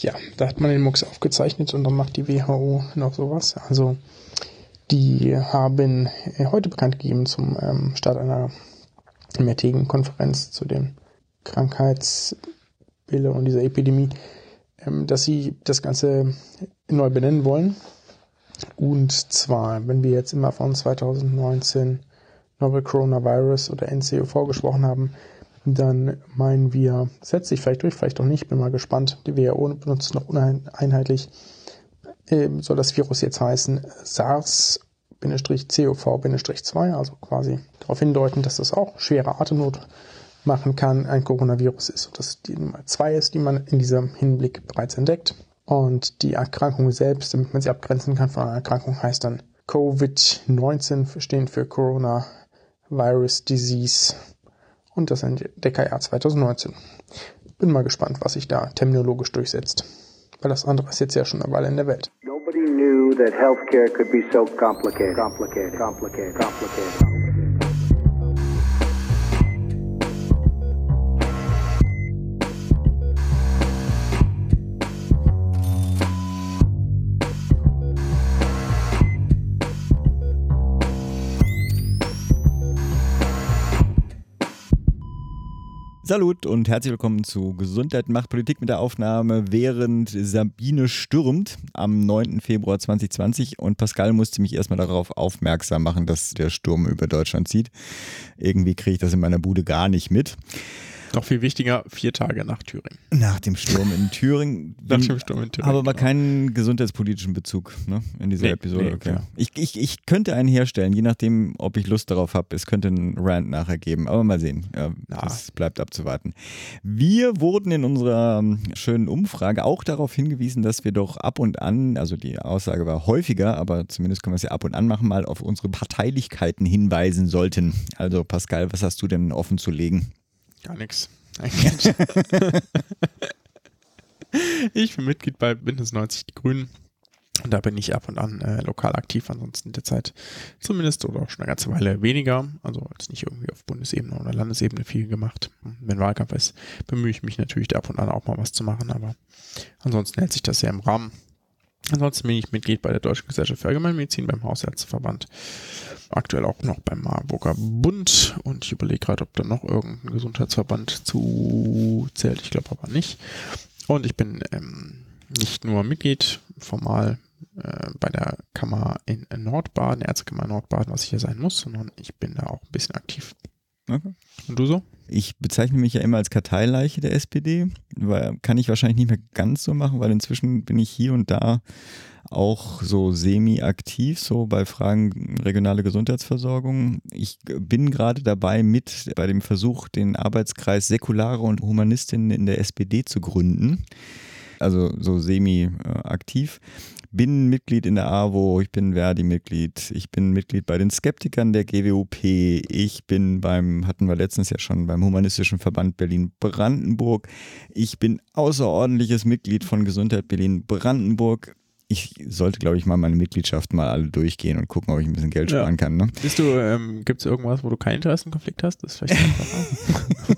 Ja, da hat man den Mux aufgezeichnet und dann macht die WHO noch sowas. Also die haben heute bekannt gegeben zum ähm, Start einer mehrtägigen Konferenz zu den Krankheitsbilder und dieser Epidemie, ähm, dass sie das Ganze neu benennen wollen. Und zwar, wenn wir jetzt immer von 2019 Novel Coronavirus oder NCOV gesprochen haben, dann meinen wir, setzt sich vielleicht durch, vielleicht auch nicht, bin mal gespannt. Die WHO benutzt noch uneinheitlich. Ähm, soll das Virus jetzt heißen SARS-CoV-2, also quasi darauf hindeuten, dass das auch schwere Atemnot machen kann, ein Coronavirus ist und dass die Nummer zwei ist, die man in diesem Hinblick bereits entdeckt. Und die Erkrankung selbst, damit man sie abgrenzen kann von einer Erkrankung, heißt dann Covid-19, stehen für Coronavirus Disease und das DKR 2019. Bin mal gespannt, was sich da terminologisch durchsetzt. Weil das andere ist jetzt ja schon eine Weile in der Welt. Nobody knew that healthcare could be so complicated, complicated, complicated, complicated. Salut und herzlich willkommen zu Gesundheit macht Politik mit der Aufnahme während Sabine stürmt am 9. Februar 2020 und Pascal musste mich erstmal darauf aufmerksam machen, dass der Sturm über Deutschland zieht. Irgendwie kriege ich das in meiner Bude gar nicht mit. Noch viel wichtiger, vier Tage nach Thüringen. Nach dem Sturm in Thüringen. nach dem Sturm in Thüringen. Aber genau. keinen gesundheitspolitischen Bezug ne, in dieser nee, Episode. Nee, okay. Ich, ich, ich könnte einen herstellen, je nachdem, ob ich Lust darauf habe. Es könnte einen Rant nachher geben, aber mal sehen. Ja, das bleibt abzuwarten. Wir wurden in unserer ähm, schönen Umfrage auch darauf hingewiesen, dass wir doch ab und an, also die Aussage war häufiger, aber zumindest können wir es ja ab und an machen, mal auf unsere Parteilichkeiten hinweisen sollten. Also Pascal, was hast du denn offen zu legen? Gar nichts. ich bin Mitglied bei Bündnis 90 Die Grünen. Und da bin ich ab und an äh, lokal aktiv, ansonsten derzeit zumindest oder auch schon eine ganze Weile weniger. Also jetzt nicht irgendwie auf Bundesebene oder Landesebene viel gemacht. Wenn Wahlkampf ist, bemühe ich mich natürlich da ab und an auch mal was zu machen, aber ansonsten hält sich das ja im Rahmen. Ansonsten bin ich Mitglied bei der Deutschen Gesellschaft für Allgemeinmedizin, beim Hausärzteverband, aktuell auch noch beim Marburger Bund und ich überlege gerade, ob da noch irgendein Gesundheitsverband zu zählt. Ich glaube aber nicht. Und ich bin ähm, nicht nur Mitglied formal äh, bei der Kammer in Nordbaden, Ärztekammer Nordbaden, was ich hier sein muss, sondern ich bin da auch ein bisschen aktiv. Okay. Und du so? Ich bezeichne mich ja immer als Karteileiche der SPD, weil kann ich wahrscheinlich nicht mehr ganz so machen, weil inzwischen bin ich hier und da auch so semi-aktiv, so bei Fragen regionale Gesundheitsversorgung. Ich bin gerade dabei, mit bei dem Versuch, den Arbeitskreis Säkulare und Humanistinnen in der SPD zu gründen also so semi-aktiv. Bin Mitglied in der AWO, ich bin Verdi-Mitglied, ich bin Mitglied bei den Skeptikern der GWUP, ich bin beim, hatten wir letztens ja schon, beim Humanistischen Verband Berlin-Brandenburg. Ich bin außerordentliches Mitglied von Gesundheit Berlin-Brandenburg ich sollte, glaube ich, mal meine Mitgliedschaft mal alle durchgehen und gucken, ob ich ein bisschen Geld sparen ja. kann. Ne? Bist du, ähm, gibt es irgendwas, wo du keinen Interessenkonflikt hast? Das ist vielleicht einfacher.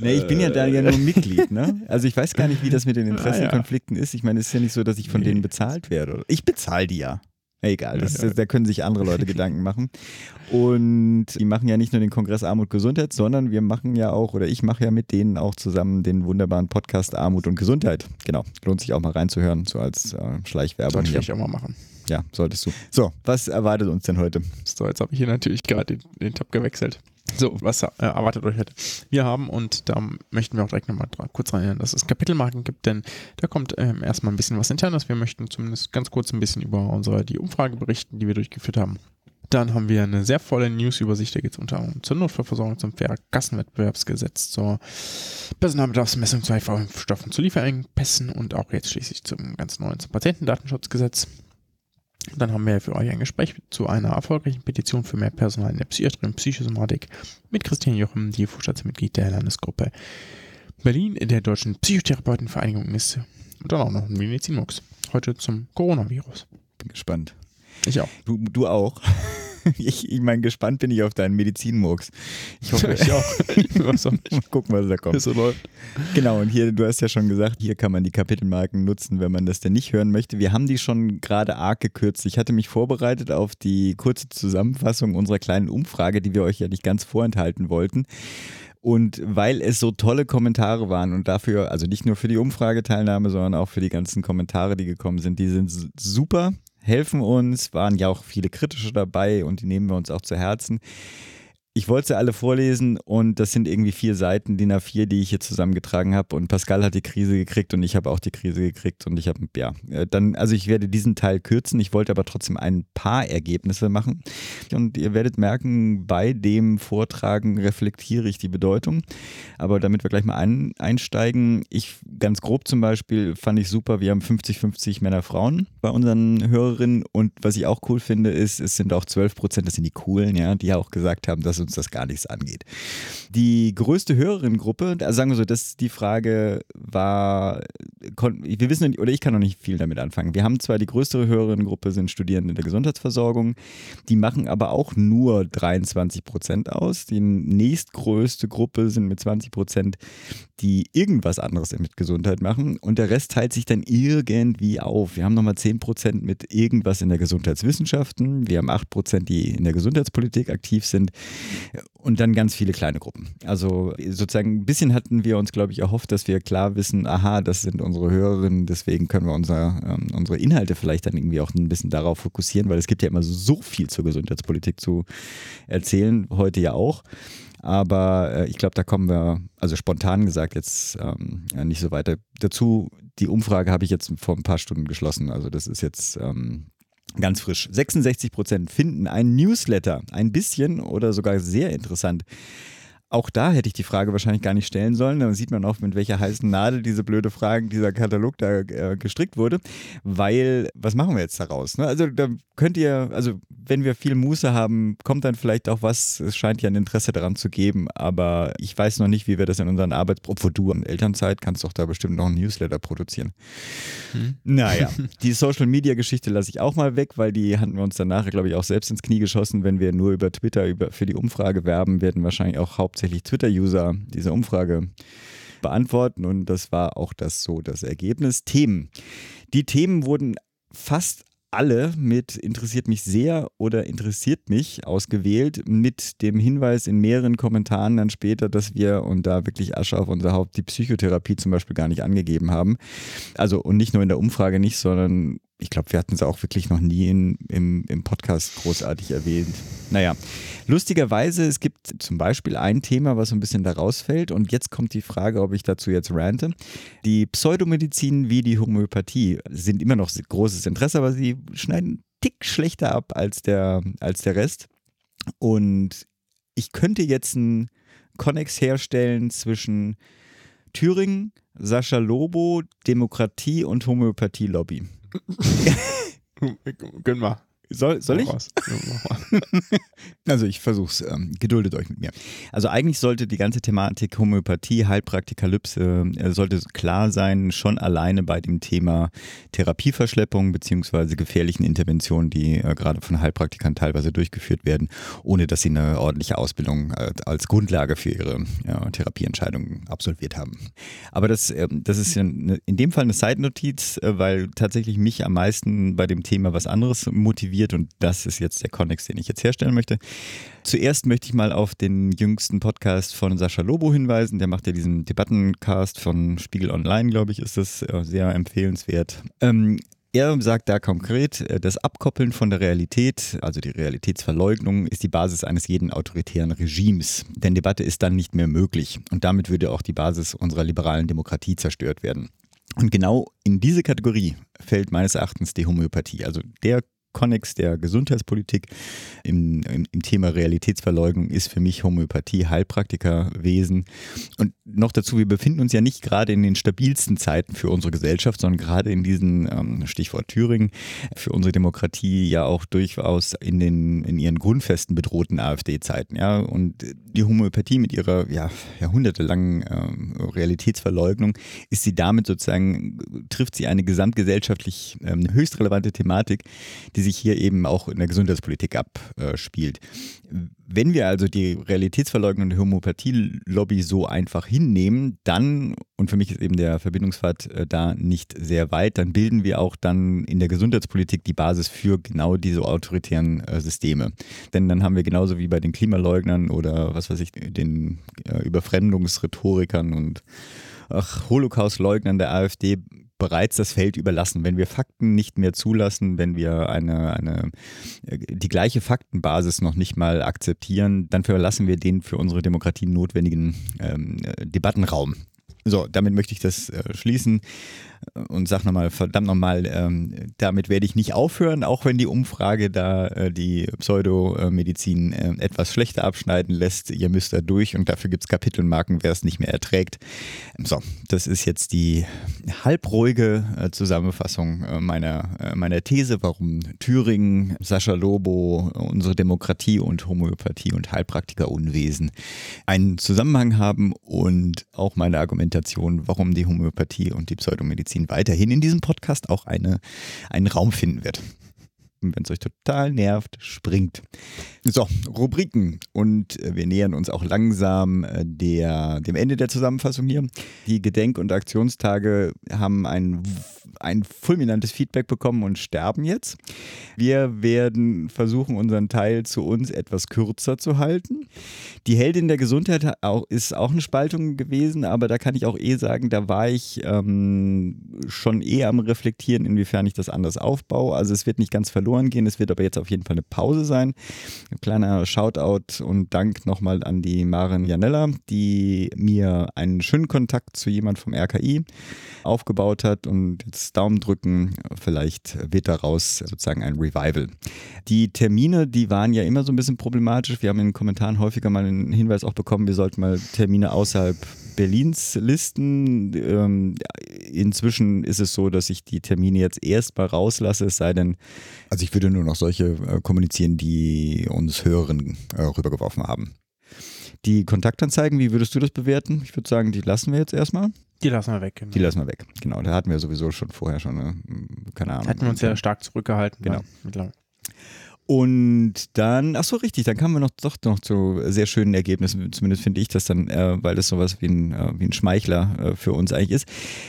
Nee, ich bin ja da ja nur Mitglied, ne? Also ich weiß gar nicht, wie das mit den Interessenkonflikten ist. Ich meine, es ist ja nicht so, dass ich von denen bezahlt werde. Ich bezahle die ja. Egal, das, da können sich andere Leute Gedanken machen. Und die machen ja nicht nur den Kongress Armut Gesundheit, sondern wir machen ja auch, oder ich mache ja mit denen auch zusammen den wunderbaren Podcast Armut und Gesundheit. Genau, lohnt sich auch mal reinzuhören, so als äh, Schleichwerbung. Sollte ich auch mal machen. Ja, solltest du. So, was erwartet uns denn heute? So, jetzt habe ich hier natürlich gerade den, den Tab gewechselt. So, was erwartet euch heute? Wir haben, und da möchten wir auch direkt nochmal kurz rein, dass es Kapitelmarken gibt, denn da kommt ähm, erstmal ein bisschen was internes. Wir möchten zumindest ganz kurz ein bisschen über unsere, die Umfrage berichten, die wir durchgeführt haben. Dann haben wir eine sehr volle News-Übersicht, da geht es unter anderem zur Notfallversorgung, zum Kassenwettbewerbsgesetz, zur Personalbedarfsmessung zu HIV-Impfstoffen, zu Lieferengpässen und auch jetzt schließlich zum ganz neuen zum Patientendatenschutzgesetz. Dann haben wir für euch ein Gespräch zu einer erfolgreichen Petition für mehr Personal in der Psychiatrie und Psychosomatik mit Christian Jochem, die Vorstandsmitglied der Landesgruppe Berlin in der Deutschen Psychotherapeutenvereinigung ist. Und dann auch noch ein Medizinmux. Heute zum Coronavirus. Bin gespannt. Ich auch. Du, du auch. ich, ich meine, gespannt bin ich auf deinen Medizinmurks. Ich hoffe, ich auch. Mal gucken, was da kommt. so läuft. Genau, und hier, du hast ja schon gesagt, hier kann man die Kapitelmarken nutzen, wenn man das denn nicht hören möchte. Wir haben die schon gerade arg gekürzt. Ich hatte mich vorbereitet auf die kurze Zusammenfassung unserer kleinen Umfrage, die wir euch ja nicht ganz vorenthalten wollten. Und weil es so tolle Kommentare waren und dafür, also nicht nur für die Umfrageteilnahme, sondern auch für die ganzen Kommentare, die gekommen sind, die sind super, helfen uns, waren ja auch viele kritische dabei und die nehmen wir uns auch zu Herzen. Ich wollte sie alle vorlesen und das sind irgendwie vier Seiten, DIN A4, die ich hier zusammengetragen habe. Und Pascal hat die Krise gekriegt und ich habe auch die Krise gekriegt und ich habe, ja, äh, dann, also ich werde diesen Teil kürzen. Ich wollte aber trotzdem ein paar Ergebnisse machen. Und ihr werdet merken, bei dem Vortragen reflektiere ich die Bedeutung. Aber damit wir gleich mal ein, einsteigen, ich ganz grob zum Beispiel fand ich super, wir haben 50-50 Männer, Frauen bei unseren Hörerinnen. Und was ich auch cool finde, ist, es sind auch 12 Prozent, das sind die coolen, ja, die ja auch gesagt haben, dass uns das gar nichts angeht. Die größte Hörerinnengruppe, also sagen wir so, dass die Frage war, wir wissen, oder ich kann noch nicht viel damit anfangen. Wir haben zwar die größere Hörerinnengruppe, sind Studierende in der Gesundheitsversorgung, die machen aber auch nur 23 Prozent aus. Die nächstgrößte Gruppe sind mit 20 Prozent, die irgendwas anderes mit Gesundheit machen und der Rest teilt sich dann irgendwie auf. Wir haben nochmal 10 Prozent mit irgendwas in der Gesundheitswissenschaften, wir haben 8 Prozent, die in der Gesundheitspolitik aktiv sind und dann ganz viele kleine Gruppen. Also sozusagen ein bisschen hatten wir uns, glaube ich, erhofft, dass wir klar wissen, aha, das sind unsere Hörerinnen, deswegen können wir unser, ähm, unsere Inhalte vielleicht dann irgendwie auch ein bisschen darauf fokussieren, weil es gibt ja immer so viel zur Gesundheitspolitik zu erzählen, heute ja auch. Aber äh, ich glaube, da kommen wir, also spontan gesagt, jetzt ähm, nicht so weiter. Dazu, die Umfrage habe ich jetzt vor ein paar Stunden geschlossen. Also das ist jetzt ähm, Ganz frisch. 66 Prozent finden ein Newsletter ein bisschen oder sogar sehr interessant. Auch da hätte ich die Frage wahrscheinlich gar nicht stellen sollen. Da sieht man auch, mit welcher heißen Nadel diese blöde Frage, dieser Katalog da äh, gestrickt wurde. Weil, was machen wir jetzt daraus? Ne? Also da könnt ihr, also wenn wir viel Muße haben, kommt dann vielleicht auch was. Es scheint ja ein Interesse daran zu geben, aber ich weiß noch nicht, wie wir das in unseren Arbeits... Obwohl du in Elternzeit kannst doch da bestimmt noch ein Newsletter produzieren. Hm. Naja, die Social-Media-Geschichte lasse ich auch mal weg, weil die hatten wir uns danach, glaube ich, auch selbst ins Knie geschossen. Wenn wir nur über Twitter über, für die Umfrage werben, werden wahrscheinlich auch hauptsächlich hauptsächlich Twitter-User diese Umfrage beantworten und das war auch das so das Ergebnis. Themen. Die Themen wurden fast alle mit interessiert mich sehr oder interessiert mich ausgewählt, mit dem Hinweis in mehreren Kommentaren dann später, dass wir, und da wirklich Asche auf unser Haupt, die Psychotherapie zum Beispiel gar nicht angegeben haben. Also und nicht nur in der Umfrage nicht, sondern ich glaube, wir hatten es auch wirklich noch nie in, im, im Podcast großartig erwähnt. Naja, lustigerweise, es gibt zum Beispiel ein Thema, was so ein bisschen da rausfällt. Und jetzt kommt die Frage, ob ich dazu jetzt rante. Die Pseudomedizin wie die Homöopathie sind immer noch großes Interesse, aber sie schneiden einen Tick schlechter ab als der, als der Rest. Und ich könnte jetzt einen Connex herstellen zwischen Thüringen, Sascha Lobo, Demokratie und Homöopathie-Lobby. Gönn mal. Soll, soll ich? also ich versuch's. Ähm, geduldet euch mit mir. Also eigentlich sollte die ganze Thematik Homöopathie, Heilpraktikalypse, äh, sollte klar sein, schon alleine bei dem Thema Therapieverschleppung beziehungsweise gefährlichen Interventionen, die äh, gerade von Heilpraktikern teilweise durchgeführt werden, ohne dass sie eine ordentliche Ausbildung äh, als Grundlage für ihre Therapieentscheidungen absolviert haben. Aber das, ähm, das ist in dem Fall eine Side-Notiz, äh, weil tatsächlich mich am meisten bei dem Thema was anderes motiviert wird und das ist jetzt der Connex, den ich jetzt herstellen möchte. Zuerst möchte ich mal auf den jüngsten Podcast von Sascha Lobo hinweisen. Der macht ja diesen Debattencast von Spiegel Online, glaube ich, ist das äh, sehr empfehlenswert. Ähm, er sagt da konkret, äh, das Abkoppeln von der Realität, also die Realitätsverleugnung, ist die Basis eines jeden autoritären Regimes. Denn Debatte ist dann nicht mehr möglich. Und damit würde auch die Basis unserer liberalen Demokratie zerstört werden. Und genau in diese Kategorie fällt meines Erachtens die Homöopathie. Also der Konnex der Gesundheitspolitik im, im, im, Thema Realitätsverleugnung ist für mich Homöopathie, Heilpraktikerwesen. Und noch dazu, wir befinden uns ja nicht gerade in den stabilsten Zeiten für unsere Gesellschaft, sondern gerade in diesen, ähm, Stichwort Thüringen, für unsere Demokratie ja auch durchaus in, den, in ihren Grundfesten bedrohten AfD-Zeiten. Ja? Und die Homöopathie mit ihrer ja, jahrhundertelangen ähm, Realitätsverleugnung ist sie damit sozusagen, trifft sie eine gesamtgesellschaftlich ähm, höchst relevante Thematik, die sich hier eben auch in der Gesundheitspolitik abspielt. Wenn wir also die realitätsverleugnende Homöopathie-Lobby so einfach hinnehmen, dann, und für mich ist eben der Verbindungspfad äh, da nicht sehr weit, dann bilden wir auch dann in der Gesundheitspolitik die Basis für genau diese autoritären äh, Systeme. Denn dann haben wir genauso wie bei den Klimaleugnern oder was weiß ich, den äh, Überfremdungsrhetorikern und Holocaust-Leugnern der AfD bereits das Feld überlassen. Wenn wir Fakten nicht mehr zulassen, wenn wir eine, eine, äh, die gleiche Faktenbasis noch nicht mal akzeptieren, dann verlassen wir den für unsere Demokratie notwendigen ähm, äh, Debattenraum. So, damit möchte ich das äh, schließen und sag nochmal, verdammt nochmal, ähm, damit werde ich nicht aufhören, auch wenn die Umfrage da äh, die Pseudomedizin äh, etwas schlechter abschneiden lässt. Ihr müsst da durch und dafür gibt es Kapitelmarken, wer es nicht mehr erträgt. So, das ist jetzt die halbruhige äh, Zusammenfassung äh, meiner, äh, meiner These, warum Thüringen, Sascha Lobo, unsere Demokratie und Homöopathie und Heilpraktikerunwesen einen Zusammenhang haben und auch meine Argumentation, warum die Homöopathie und die Pseudomedizin Medizin weiterhin in diesem Podcast auch eine, einen Raum finden wird. Wenn es euch total nervt, springt. So, Rubriken. Und äh, wir nähern uns auch langsam äh, der, dem Ende der Zusammenfassung hier. Die Gedenk- und Aktionstage haben ein, ein fulminantes Feedback bekommen und sterben jetzt. Wir werden versuchen, unseren Teil zu uns etwas kürzer zu halten. Die Heldin der Gesundheit ist auch eine Spaltung gewesen, aber da kann ich auch eh sagen, da war ich ähm, schon eh am Reflektieren, inwiefern ich das anders aufbaue. Also es wird nicht ganz verloren gehen, es wird aber jetzt auf jeden Fall eine Pause sein. Ein kleiner Shoutout und Dank nochmal an die Maren Janella, die mir einen schönen Kontakt zu jemand vom RKI aufgebaut hat und jetzt Daumen drücken, vielleicht wird daraus sozusagen ein Revival. Die Termine, die waren ja immer so ein bisschen problematisch. Wir haben in den Kommentaren häufiger mal einen Hinweis auch bekommen, wir sollten mal Termine außerhalb Berlins listen. Ähm, inzwischen ist es so, dass ich die Termine jetzt erstmal rauslasse, es sei denn, also ich würde nur noch solche äh, kommunizieren, die uns Hörerinnen äh, rübergeworfen haben. Die Kontaktanzeigen, wie würdest du das bewerten? Ich würde sagen, die lassen wir jetzt erstmal. Die lassen wir weg. Genau. Die lassen wir weg. Genau, da hatten wir sowieso schon vorher schon, eine, keine Ahnung. Hatten wir uns ja stark zurückgehalten. Genau. Und dann, ach so richtig, dann kamen wir noch doch noch zu sehr schönen Ergebnissen. Zumindest finde ich das dann, äh, weil das sowas wie ein, äh, wie ein Schmeichler äh, für uns eigentlich ist.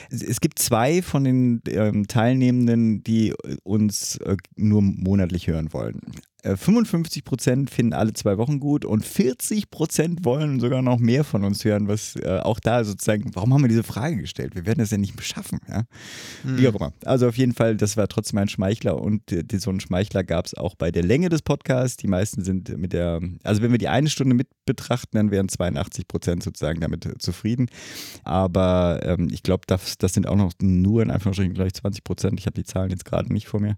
Es, gibt zwei von den ähm, Teilnehmenden, die uns äh, nur monatlich hören wollen. 55 äh, Prozent finden alle zwei Wochen gut und 40 Prozent wollen sogar noch mehr von uns hören, was äh, auch da sozusagen, warum haben wir diese Frage gestellt? Wir werden das ja nicht beschaffen. Ja? Mhm. Wie auch immer. Also auf jeden Fall, das war trotzdem ein Schmeichler und äh, so einen Schmeichler gab es auch bei der Länge des Podcasts. Die meisten sind mit der, also wenn wir die eine Stunde mit betrachten, dann wären 82 Prozent sozusagen damit äh, zufrieden. Aber ähm, ich glaube, das, das sind auch noch nur in Anführungsstrichen gleich 20 Prozent. Ich habe die Zahlen jetzt gerade nicht vor mir.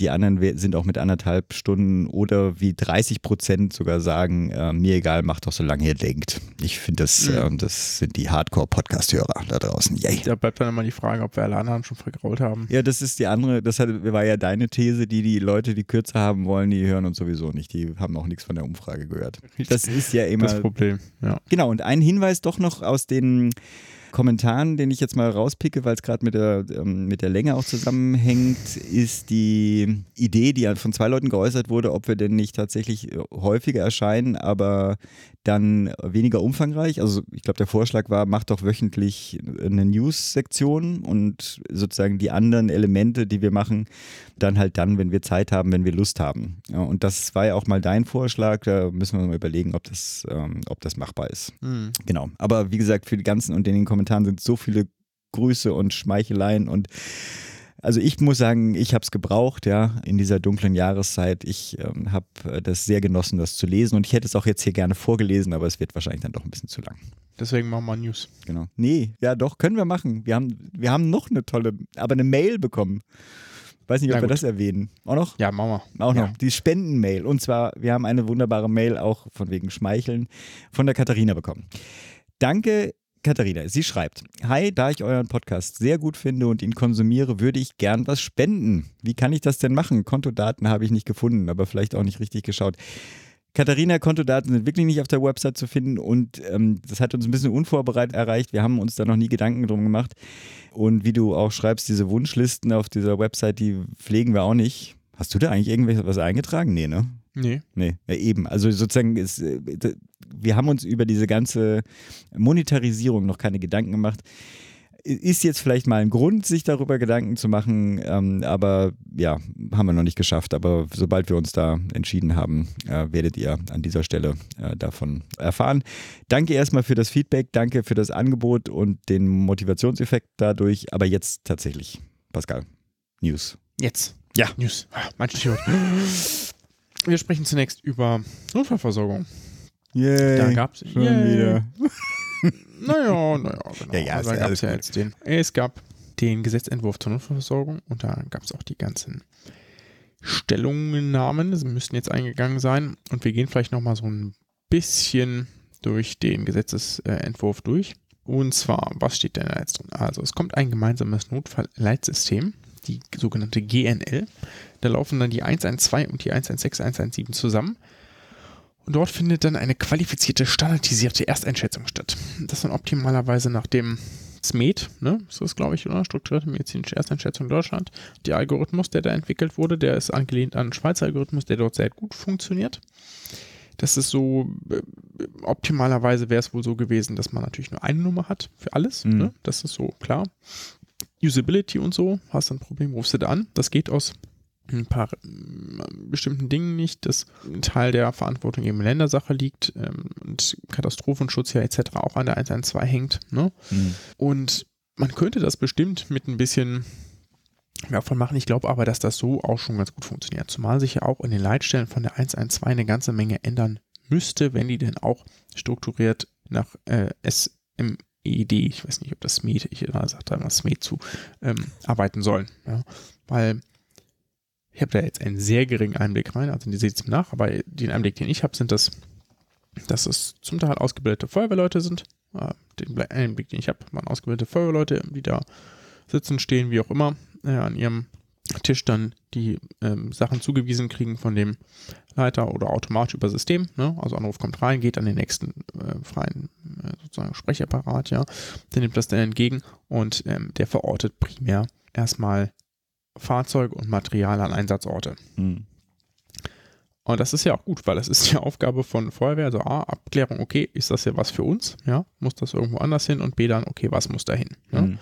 Die anderen sind auch mit anderthalb Stunden oder wie 30 Prozent sogar sagen, äh, mir egal, macht doch so lange ihr denkt. Ich finde, das, mhm. äh, das sind die Hardcore-Podcast-Hörer da draußen. Yay. Da bleibt dann immer die Frage, ob wir alle anderen schon vergrault haben. Ja, das ist die andere, das war ja deine These, die die Leute, die kürzer haben wollen, die hören uns sowieso nicht. Die haben auch nichts von der Umfrage gehört. Das ist ja immer das Problem. Ja. Genau, und ein Hinweis doch noch aus den Kommentaren, den ich jetzt mal rauspicke, weil es gerade mit, der, ähm, mit der Länge auch zusammenhängt, ist die Idee, die von zwei Leuten geäußert wurde, ob wir denn nicht tatsächlich äh, häufiger erscheinen, aber dann weniger umfangreich. Also ich glaube, der Vorschlag war, macht doch wöchentlich eine News-Sektion und sozusagen die anderen Elemente, die wir machen, dann halt dann, wenn wir Zeit haben, wenn wir Lust haben. Ja, und das war ja auch mal dein Vorschlag. Da müssen wir mal überlegen, ob das, ähm, ob das machbar ist. Mhm. Genau. Aber wie gesagt, für die ganzen und in den Kommentaren sind so viele Grüße und Schmeicheleien und also ich muss sagen, ich habe es gebraucht, ja, in dieser dunklen Jahreszeit. Ich ähm, habe äh, das sehr genossen, das zu lesen und ich hätte es auch jetzt hier gerne vorgelesen, aber es wird wahrscheinlich dann doch ein bisschen zu lang. Deswegen machen wir News. Genau. Nee, ja doch, können wir machen. Wir haben, wir haben noch eine tolle, aber eine Mail bekommen. Weiß nicht, ob Na wir das erwähnen. Auch noch? Ja, machen wir. Auch noch. Die Spenden-Mail. Und zwar, wir haben eine wunderbare Mail auch von wegen Schmeicheln von der Katharina bekommen. Danke, Katharina, sie schreibt: Hi, da ich euren Podcast sehr gut finde und ihn konsumiere, würde ich gern was spenden. Wie kann ich das denn machen? Kontodaten habe ich nicht gefunden, aber vielleicht auch nicht richtig geschaut. Katharina, Kontodaten sind wirklich nicht auf der Website zu finden und ähm, das hat uns ein bisschen unvorbereitet erreicht. Wir haben uns da noch nie Gedanken drum gemacht. Und wie du auch schreibst, diese Wunschlisten auf dieser Website, die pflegen wir auch nicht Hast du da eigentlich irgendwas eingetragen? Nee, ne? Nee. Nee, ja, eben. Also sozusagen ist, äh, wir haben uns über diese ganze Monetarisierung noch keine Gedanken gemacht. Ist jetzt vielleicht mal ein Grund, sich darüber Gedanken zu machen, ähm, aber ja, haben wir noch nicht geschafft. Aber sobald wir uns da entschieden haben, äh, werdet ihr an dieser Stelle äh, davon erfahren. Danke erstmal für das Feedback, danke für das Angebot und den Motivationseffekt dadurch. Aber jetzt tatsächlich, Pascal, News. Jetzt. Ja. News. Ah, Stichwort. Wir sprechen zunächst über Notfallversorgung. Yay, Da gab es schon wieder. Naja, naja, genau. Ja, ja, also da ja gab es ja jetzt den. Es gab den Gesetzentwurf zur Notfallversorgung und da gab es auch die ganzen Stellungnahmen. Sie müssten jetzt eingegangen sein und wir gehen vielleicht nochmal so ein bisschen durch den Gesetzesentwurf durch. Und zwar, was steht denn da jetzt drin? Also, es kommt ein gemeinsames Notfallleitsystem, die sogenannte GNL. Da laufen dann die 112 und die 116, 117 zusammen. Und dort findet dann eine qualifizierte, standardisierte Ersteinschätzung statt. Das dann optimalerweise nach dem SMED, ne? Das ist, glaube ich, oder? Strukturierte medizinische Ersteinschätzung in Deutschland. Der Algorithmus, der da entwickelt wurde, der ist angelehnt an einen Schweizer Algorithmus, der dort sehr gut funktioniert. Das ist so, äh, optimalerweise wäre es wohl so gewesen, dass man natürlich nur eine Nummer hat für alles. Mhm. Ne? Das ist so klar. Usability und so, hast du ein Problem, rufst du da an. Das geht aus ein paar ähm, bestimmten Dingen nicht, dass ein Teil der Verantwortung eben Ländersache liegt ähm, und Katastrophenschutz ja etc. auch an der 112 hängt. Ne? Hm. Und man könnte das bestimmt mit ein bisschen mehr von machen. Ich glaube aber, dass das so auch schon ganz gut funktioniert. Zumal sich ja auch in den Leitstellen von der 112 eine ganze Menge ändern müsste, wenn die denn auch strukturiert nach äh, SMED, ich weiß nicht, ob das SMED, ich sage da immer SMED zu, ähm, arbeiten sollen. Ja? Weil ich habe da jetzt einen sehr geringen Einblick rein, also die seht es mir nach, aber den Einblick, den ich habe, sind das, dass es zum Teil ausgebildete Feuerwehrleute sind. Den Einblick, den ich habe, waren ausgebildete Feuerwehrleute, die da sitzen, stehen, wie auch immer, äh, an ihrem Tisch dann die ähm, Sachen zugewiesen kriegen von dem Leiter oder automatisch über System. Ne? Also Anruf kommt rein, geht an den nächsten äh, freien äh, sozusagen Sprechapparat, ja. Der nimmt das dann entgegen und ähm, der verortet primär erstmal Fahrzeug und Material an Einsatzorte. Hm. Und das ist ja auch gut, weil das ist die Aufgabe von Feuerwehr. Also A, Abklärung, okay, ist das ja was für uns? Ja, muss das irgendwo anders hin? Und B dann, okay, was muss da hin? Ja? Hm.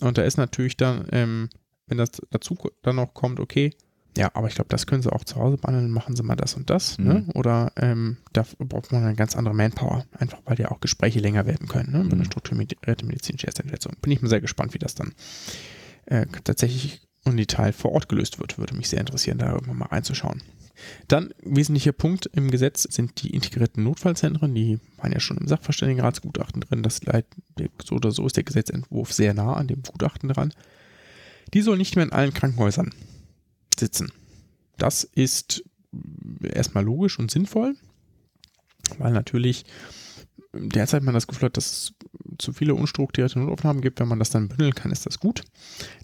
Und da ist natürlich dann, ähm, wenn das dazu dann noch kommt, okay, ja, aber ich glaube, das können sie auch zu Hause behandeln, machen sie mal das und das, ne? Mhm. Oder ähm, da braucht man eine ganz andere Manpower, einfach weil ja auch Gespräche länger werden können, ne? Eine Mhm. strukturierte medizinische Ersteinschätzung. Bin ich mal sehr gespannt, wie das dann äh, tatsächlich im Detail vor Ort gelöst wird. Würde mich sehr interessieren, da irgendwann mal reinzuschauen. Dann wesentlicher Punkt im Gesetz sind die integrierten Notfallzentren. Die waren ja schon im Sachverständigenratsgutachten drin. Das so oder so ist der Gesetzentwurf sehr nah an dem Gutachten dran. Die sollen nicht mehr in allen Krankenhäusern sitzen. Das ist erstmal logisch und sinnvoll, weil natürlich derzeit man das Gefühl hat, dass zu viele unstrukturierte Notaufnahmen gibt. Wenn man das dann bündeln kann, ist das gut.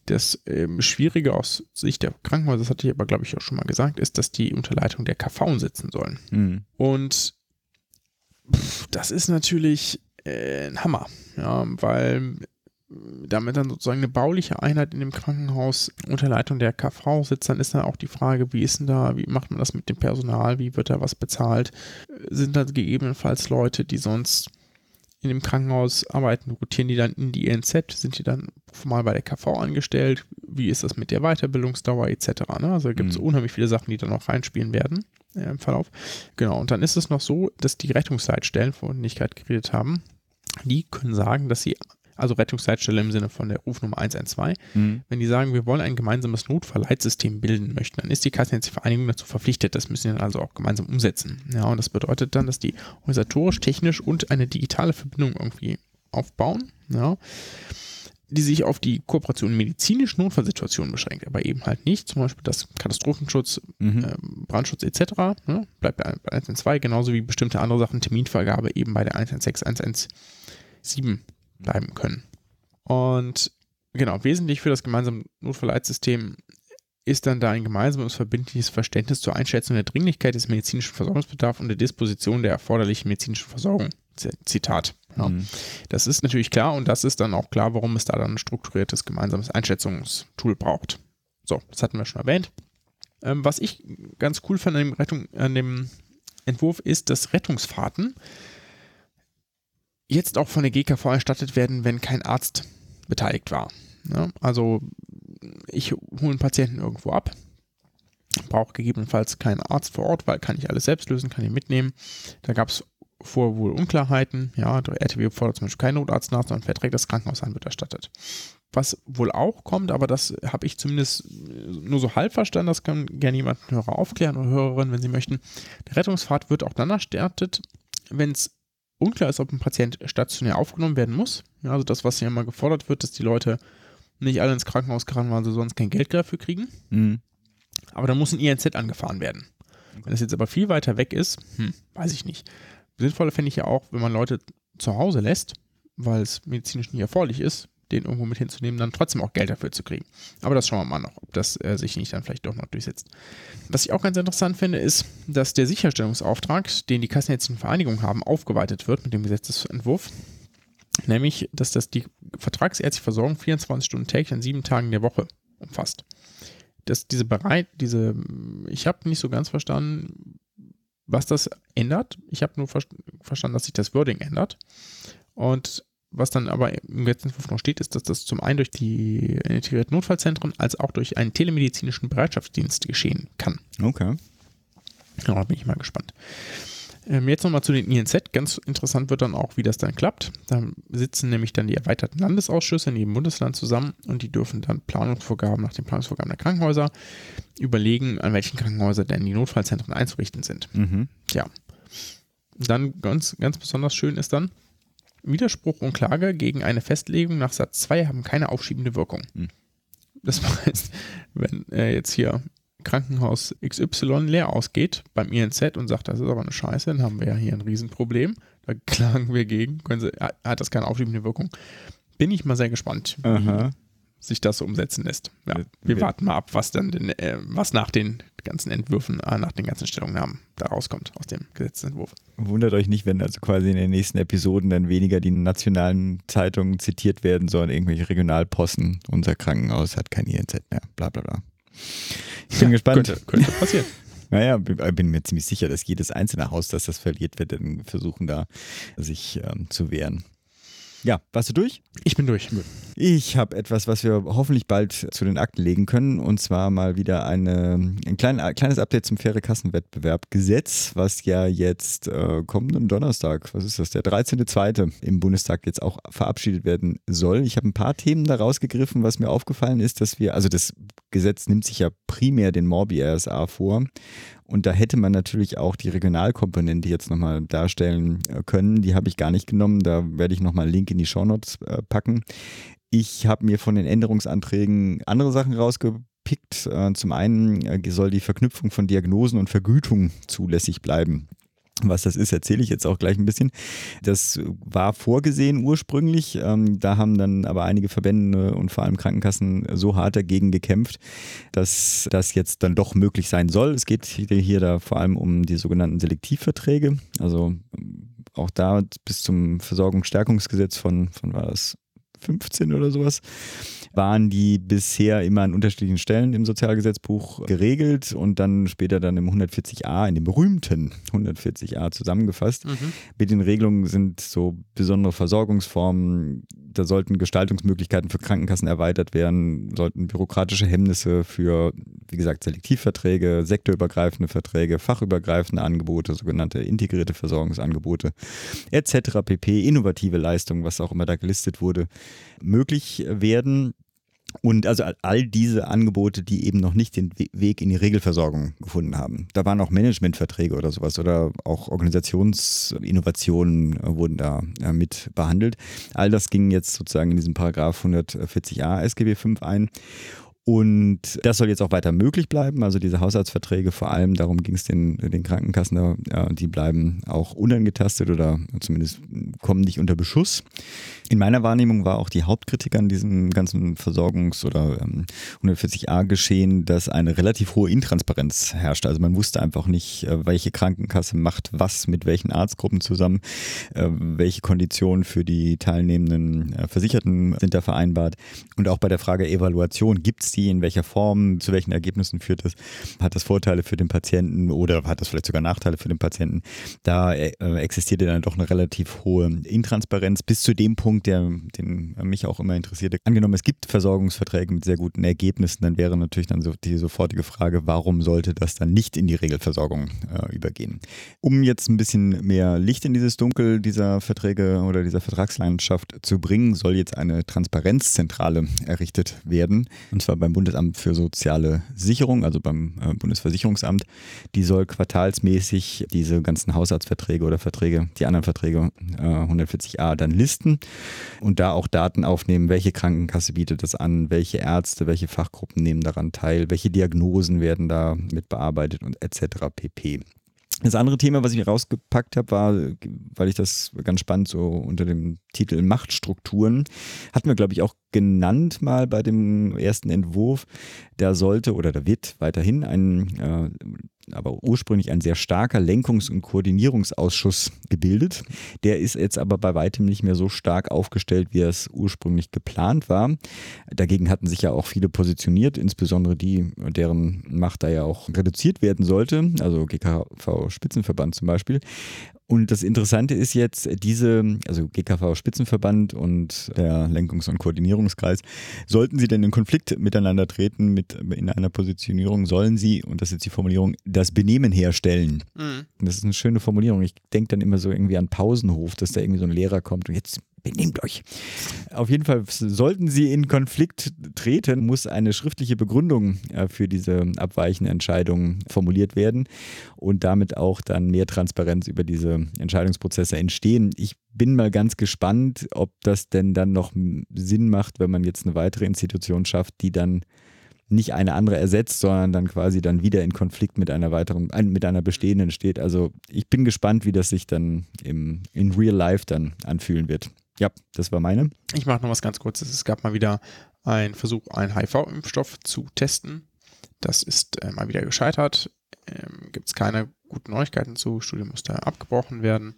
Das ähm, Schwierige aus Sicht der Krankenhäuser, das hatte ich aber, glaube ich, auch schon mal gesagt, ist, dass die unter Leitung der KV sitzen sollen. Hm. Und pff, das ist natürlich äh, ein Hammer, ja, weil damit dann sozusagen eine bauliche Einheit in dem Krankenhaus unter Leitung der KV sitzt, dann ist dann auch die Frage, wie ist denn da, wie macht man das mit dem Personal, wie wird da was bezahlt? Sind da gegebenenfalls Leute, die sonst in dem Krankenhaus arbeiten, rotieren die dann in die INZ, sind die dann formal bei der KV angestellt? Wie ist das mit der Weiterbildungsdauer etc.? Ne? Also gibt es Mhm. unheimlich viele Sachen, die da noch reinspielen werden äh, im Verlauf. Genau, und dann ist es noch so, dass die Rettungsleitstellen, von denen ich gerade geredet haben, die können sagen, dass sie, also Rettungsleitstelle im Sinne von der Rufnummer 112, Hm. wenn die sagen, wir wollen ein gemeinsames Notfallleitsystem bilden möchten, dann ist die Kassenärztliche Vereinigung dazu verpflichtet. Das müssen sie dann also auch gemeinsam umsetzen. Ja, und das bedeutet dann, dass die organisatorisch, technisch und eine digitale Verbindung irgendwie aufbauen, ja, die sich auf die Kooperation in medizinischen Notfallsituationen beschränkt, aber eben halt nicht, zum Beispiel das Katastrophenschutz, Mhm. ähm, Brandschutz etc. Ne, bleibt bei, bei 112, genauso wie bestimmte andere Sachen, Terminvergabe eben bei der 116, 117 bleiben können. Und genau, wesentlich für das gemeinsame Notfallleitsystem ist dann da ein gemeinsames verbindliches Verständnis zur Einschätzung der Dringlichkeit des medizinischen Versorgungsbedarfs und der Disposition der erforderlichen medizinischen Versorgung. Zitat. Ja. Hm. Das ist natürlich klar und das ist dann auch klar, warum es da dann ein strukturiertes gemeinsames Einschätzungstool braucht. So, das hatten wir schon erwähnt. Ähm, was ich ganz cool fand an dem, Rettung, an dem Entwurf ist, dass Rettungsfahrten jetzt auch von der GKV erstattet werden, wenn kein Arzt beteiligt war. Ja, also ich hole einen Patienten irgendwo ab, brauche gegebenenfalls keinen Arzt vor Ort, weil kann ich alles selbst lösen, kann ich mitnehmen. Da gab es vor wohl Unklarheiten. Ja, der RTW fordert zum Beispiel keinen Notarzt nach, sondern verträgt das Krankenhaus an, wird erstattet. Was wohl auch kommt, aber das habe ich zumindest nur so halb verstanden, das kann gerne jemand Hörer aufklären oder Hörerin, wenn sie möchten. Der Rettungsfahrt wird auch dann erstattet, wenn es unklar ist, ob ein Patient stationär aufgenommen werden muss. Ja, also das, was ja immer gefordert wird, dass die Leute nicht alle ins Krankenhaus gerannt, weil sie sonst kein Geld dafür kriegen. Mhm. Aber da muss ein INZ angefahren werden. Wenn das jetzt aber viel weiter weg ist, hm, weiß ich nicht. Sinnvoller fände ich ja auch, wenn man Leute zu Hause lässt, weil es medizinisch nicht erforderlich ist, den irgendwo mit hinzunehmen, dann trotzdem auch Geld dafür zu kriegen. Aber das schauen wir mal noch, ob das äh, sich nicht dann vielleicht doch noch durchsetzt. Was ich auch ganz interessant finde, ist, dass der Sicherstellungsauftrag, den die Kassenärztlichen Vereinigungen haben, aufgeweitet wird mit dem Gesetzesentwurf. Nämlich, dass das die vertragsärztliche Versorgung 24 Stunden täglich an sieben Tagen der Woche umfasst. Dass diese bereit, diese, ich habe nicht so ganz verstanden, was das ändert. Ich habe nur ver verstanden, dass sich das Wording ändert. Und was dann aber im Gesetzentwurf noch steht, ist, dass das zum einen durch die integrierten Notfallzentren als auch durch einen telemedizinischen Bereitschaftsdienst geschehen kann. Okay. Ja, da bin ich mal gespannt. Ähm, jetzt nochmal zu den INZ. Ganz interessant wird dann auch, wie das dann klappt. Da sitzen nämlich dann die erweiterten Landesausschüsse in jedem Bundesland zusammen und die dürfen dann Planungsvorgaben nach den Planungsvorgaben der Krankenhäuser überlegen, an welchen Krankenhäuser denn die Notfallzentren einzurichten sind. Mhm. Ja. Dann ganz, ganz besonders schön ist dann, Widerspruch und Klage gegen eine Festlegung nach Satz 2 haben keine aufschiebende Wirkung. Mhm. Das heißt, wenn äh, jetzt hier Krankenhaus XY leer ausgeht beim INZ und sagt, das ist aber eine Scheiße, dann haben wir ja hier ein Riesenproblem. Da klagen wir gegen. Können Sie, hat das keine aufschiebende Wirkung? Bin ich mal sehr gespannt, wie sich das so umsetzen lässt. Ja, wir, warten mal ab, was dann den, äh, was nach den ganzen Entwürfen, äh, nach den ganzen Stellungnahmen da rauskommt aus dem Gesetzentwurf. Wundert euch nicht, wenn also quasi in den nächsten Episoden dann weniger die nationalen Zeitungen zitiert werden, sondern irgendwelche Regionalposten. Unser Krankenhaus hat kein INZ mehr. Bla bla bla. Ich bin ja, gespannt. Könnte, könnte passieren. Naja, bin mir ziemlich sicher, dass jedes einzelne Haus, das das verliert, wird dann versuchen, da sich ähm, zu wehren. Ja, warst du durch? Ich bin durch. Ich habe etwas, was wir hoffentlich bald zu den Akten legen können. Und zwar mal wieder eine, ein klein, kleines Update zum faire Kassenwettbewerb Gesetz, was ja jetzt äh, kommenden Donnerstag, was ist das, der 13.2. im Bundestag jetzt auch verabschiedet werden soll. Ich habe ein paar Themen da rausgegriffen, was mir aufgefallen ist, dass wir, also das Gesetz nimmt sich ja primär den Morbi-RSA vor und da hätte man natürlich auch die Regionalkomponente jetzt nochmal darstellen äh, können. Die habe ich gar nicht genommen. Da werde ich nochmal einen Link in die Shownotes äh, packen. Ich habe mir von den Änderungsanträgen andere Sachen rausgepickt. Äh, zum einen soll die Verknüpfung von Diagnosen und Vergütung zulässig bleiben. Was das ist, erzähle ich jetzt auch gleich ein bisschen. Das war vorgesehen ursprünglich. Ähm, da haben dann aber einige Verbände und vor allem Krankenkassen so hart dagegen gekämpft, dass das jetzt dann doch möglich sein soll. Es geht hier da vor allem um die sogenannten Selektivverträge. Also auch da bis zum Versorgungsstärkungsgesetz von, von war das 15 oder sowas, waren die bisher immer an unterschiedlichen Stellen im Sozialgesetzbuch geregelt und dann später dann im 140a, in dem berühmten 140a zusammengefasst. Mhm. Mit den Regelungen sind so besondere Versorgungsformen, da sollten Gestaltungsmöglichkeiten für Krankenkassen erweitert werden, sollten bürokratische Hemmnisse für, wie gesagt, Selektivverträge, sektorübergreifende Verträge, fachübergreifende Angebote, sogenannte integrierte Versorgungsangebote etc. pp, innovative Leistungen, was auch immer da gelistet wurde, möglich werden. Und also all diese Angebote, die eben noch nicht den Weg in die Regelversorgung gefunden haben. Da waren auch Managementverträge oder sowas oder auch Organisationsinnovationen äh, wurden da äh, mit behandelt. All das ging jetzt sozusagen in diesem Paragraph 140a SGB 5 ein. Und das soll jetzt auch weiter möglich bleiben. Also diese Haushaltsverträge, vor allem darum ging es den, den Krankenkassen, ja, die bleiben auch unangetastet oder zumindest kommen nicht unter Beschuss. In meiner Wahrnehmung war auch die Hauptkritik an diesem ganzen Versorgungs- oder ähm, 140a-Geschehen, dass eine relativ hohe Intransparenz herrschte. Also man wusste einfach nicht, äh, welche Krankenkasse macht was mit welchen Arztgruppen zusammen, äh, welche Konditionen für die teilnehmenden äh, Versicherten sind da vereinbart. Und auch bei der Frage Evaluation gibt es sie, in welcher Form, zu welchen Ergebnissen führt das, hat das Vorteile für den Patienten oder hat das vielleicht sogar Nachteile für den Patienten. Da äh, existiert ja dann doch eine relativ hohe Intransparenz bis zu dem Punkt, der den mich auch immer interessierte. Angenommen, es gibt Versorgungsverträge mit sehr guten Ergebnissen, dann wäre natürlich dann so die sofortige Frage, warum sollte das dann nicht in die Regelversorgung äh, übergehen? Um jetzt ein bisschen mehr Licht in dieses Dunkel dieser Verträge oder dieser Vertragslandschaft zu bringen, soll jetzt eine Transparenzzentrale errichtet werden. Und zwar beim Bundesamt für soziale Sicherung, also beim äh, Bundesversicherungsamt. Die soll quartalsmäßig diese ganzen Hausarztverträge oder Verträge, die anderen Verträge äh, 140a dann listen und da auch Daten aufnehmen, welche Krankenkasse bietet das an, welche Ärzte, welche Fachgruppen nehmen daran teil, welche Diagnosen werden da mit bearbeitet und etc. pp. Das andere Thema, was ich rausgepackt habe, war, weil ich das ganz spannend so unter dem Titel Machtstrukturen, hatten wir, glaube ich, auch genannt mal bei dem ersten Entwurf. Da sollte oder da wird weiterhin ein, äh, aber ursprünglich ein sehr starker Lenkungs- und Koordinierungsausschuss gebildet. Der ist jetzt aber bei weitem nicht mehr so stark aufgestellt, wie es ursprünglich geplant war. Dagegen hatten sich ja auch viele positioniert, insbesondere die, deren Macht da ja auch reduziert werden sollte, also GKV Spitzenverband zum Beispiel. Und das Interessante ist jetzt, diese, also GKV Spitzenverband und der Lenkungs- und Koordinierungskreis, sollten sie denn in Konflikt miteinander treten, mit in einer Positionierung, sollen sie, und das ist jetzt die Formulierung, das Benehmen herstellen. Mhm. Das ist eine schöne Formulierung. Ich denke dann immer so irgendwie an Pausenhof, dass da irgendwie so ein Lehrer kommt und jetzt benehmt euch. Auf jeden Fall, sollten Sie in Konflikt treten, muss eine schriftliche Begründung äh, für diese abweichende Entscheidung formuliert werden und damit auch dann mehr Transparenz über diese Entscheidungsprozesse entstehen. Ich bin mal ganz gespannt, ob das denn dann noch Sinn macht, wenn man jetzt eine weitere Institution schafft, die dann nicht eine andere ersetzt, sondern dann quasi dann wieder in Konflikt mit einer weiteren, mit einer bestehenden steht. Also ich bin gespannt, wie das sich dann im, in Real Life dann anfühlen wird. Ja, das war meine. Ich mache noch was ganz kurzes. Es gab mal wieder einen Versuch, einen HIV-Impfstoff zu testen. Das ist äh, mal wieder gescheitert. Ähm, Gibt es keine guten Neuigkeiten zu. Studie musste abgebrochen werden.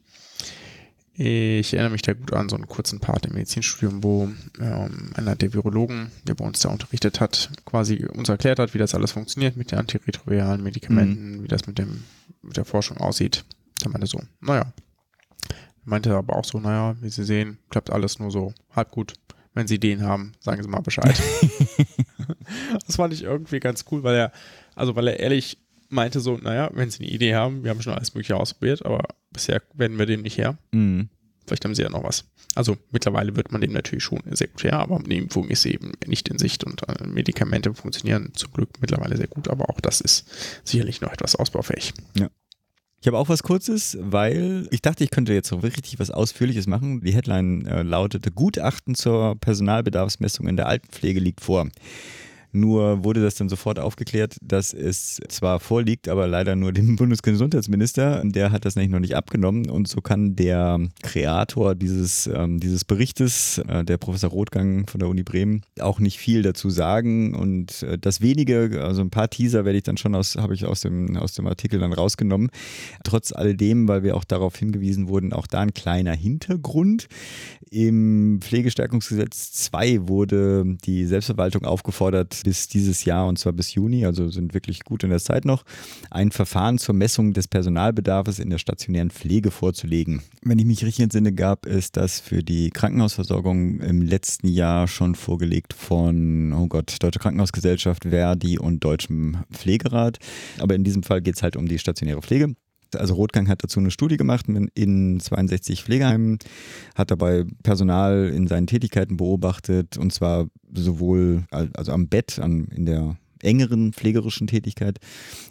Ich erinnere mich da gut an so einen kurzen Part im Medizinstudium, wo ähm, einer der Virologen, der bei uns da unterrichtet hat, quasi uns erklärt hat, wie das alles funktioniert mit den antiretroviralen Medikamenten, mhm. wie das mit, dem, mit der Forschung aussieht. Da meinte so, naja, Meinte aber auch so, naja, wie Sie sehen, klappt alles nur so halb gut. Wenn Sie den haben, sagen Sie mal Bescheid. das fand ich irgendwie ganz cool, weil er, also weil er ehrlich meinte so, naja, wenn Sie eine Idee haben, wir haben schon alles Mögliche ausprobiert, aber bisher werden wir dem nicht her. Mhm. Vielleicht haben Sie ja noch was. Also mittlerweile wird man dem natürlich schon sehr gut her, aber die Impfung ist eben nicht in Sicht und äh, Medikamente funktionieren zum Glück mittlerweile sehr gut, aber auch das ist sicherlich noch etwas ausbaufähig. Ja. Ich habe auch was Kurzes, weil ich dachte, ich könnte jetzt so richtig was Ausführliches machen. Die Headline äh, lautete Gutachten zur Personalbedarfsmessung in der Altenpflege liegt vor. Nur wurde das dann sofort aufgeklärt, dass es zwar vorliegt, aber leider nur dem Bundesgesundheitsminister. Der hat das nämlich noch nicht abgenommen und so kann der Kreator dieses, ähm, dieses Berichtes, äh, der Professor Rothgang von der Uni Bremen, auch nicht viel dazu sagen. Und äh, das wenige, also ein paar Teaser werde ich dann schon aus, habe ich aus dem, aus dem Artikel dann rausgenommen. Trotz alledem, weil wir auch darauf hingewiesen wurden, auch da ein kleiner Hintergrund. Im Pflegestärkungsgesetz 2 wurde die Selbstverwaltung aufgefordert, bis dieses Jahr und zwar bis Juni, also sind wirklich gut in der Zeit noch, ein Verfahren zur Messung des Personalbedarfs in der stationären Pflege vorzulegen. Wenn ich mich richtig entsinne, gab es das für die Krankenhausversorgung im letzten Jahr schon vorgelegt von, oh Gott, Deutsche Krankenhausgesellschaft, Verdi und Deutschem Pflegerat. Aber in diesem Fall geht es halt um die stationäre Pflege. Also Rotgang hat dazu eine Studie gemacht in 62 Pflegeheimen, hat dabei Personal in seinen Tätigkeiten beobachtet und zwar sowohl also am Bett, an, in der engeren pflegerischen Tätigkeit,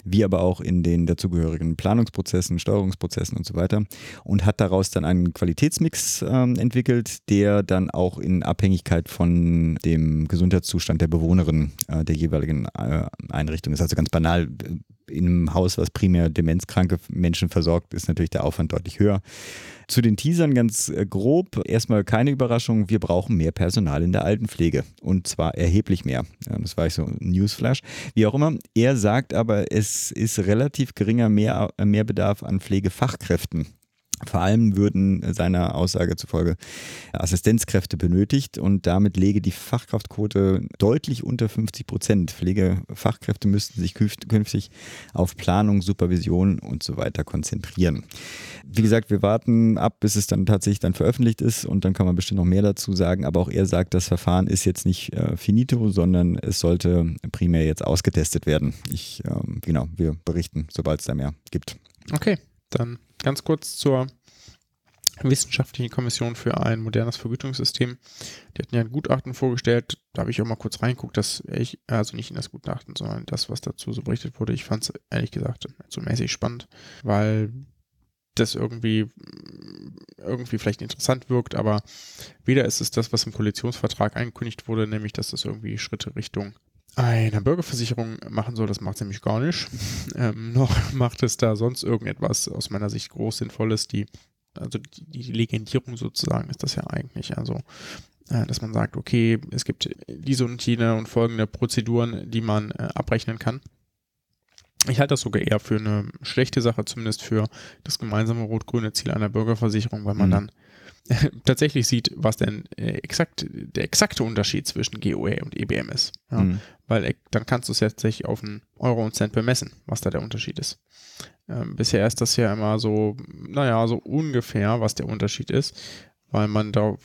wie aber auch in den dazugehörigen Planungsprozessen, Steuerungsprozessen und so weiter und hat daraus dann einen Qualitätsmix äh, entwickelt, der dann auch in Abhängigkeit von dem Gesundheitszustand der Bewohnerin äh, der jeweiligen äh, Einrichtung ist. Also ganz banal, in einem Haus, was primär demenzkranke Menschen versorgt, ist natürlich der Aufwand deutlich höher. Zu den Teasern ganz äh, grob. Erstmal keine Überraschung, wir brauchen mehr Personal in der Altenpflege. Und zwar erheblich mehr. Das war ich so ein Newsflash. Wie auch immer. Er sagt aber, es ist relativ geringer mehr, Mehrbedarf an Pflegefachkräften. Vor allem würden seiner Aussage zufolge Assistenzkräfte benötigt und damit lege die Fachkraftquote deutlich unter 50 Prozent. Pflegefachkräfte müssten sich künftig auf Planung, Supervision und so weiter konzentrieren. Wie gesagt, wir warten ab, bis es dann tatsächlich dann veröffentlicht ist und dann kann man bestimmt noch mehr dazu sagen. Aber auch er sagt, das Verfahren ist jetzt nicht äh, finito, sondern es sollte primär jetzt ausgetestet werden. Ich, ähm, genau, wir berichten, sobald es da mehr gibt. Okay, dann ganz kurz zur Wissenschaftlichen Kommission für ein modernes Vergütungssystem. Die hatten ja ein Gutachten vorgestellt. Da habe ich auch mal kurz reingeguckt, dass ich, also nicht in das Gutachten, sondern das, was dazu so berichtet wurde. Ich fand es ehrlich gesagt so mäßig spannend, weil das irgendwie, irgendwie vielleicht interessant wirkt, aber weder ist es das, was im Koalitionsvertrag angekündigt wurde, nämlich dass das irgendwie Schritte Richtung einer Bürgerversicherung machen soll, das macht es nämlich gar nicht. Ähm, noch macht es da sonst irgendetwas aus meiner Sicht groß Sinnvolles, die, also die, die Legendierung sozusagen ist das ja eigentlich. Also, äh, dass man sagt, okay, es gibt diese und jene und folgende Prozeduren, die man äh, abrechnen kann. Ich halte das sogar eher für eine schlechte Sache, zumindest für das gemeinsame rot-grüne Ziel einer Bürgerversicherung, weil man mhm. dann tatsächlich sieht, was denn äh, exakt der exakte Unterschied zwischen GOE und EBM ist. Ja? Mhm. Weil äh, dann kannst du es tatsächlich auf einen Euro und Cent bemessen, was da der Unterschied ist. Ähm, bisher ist das ja immer so, naja, so ungefähr, was der Unterschied ist, weil man da äh,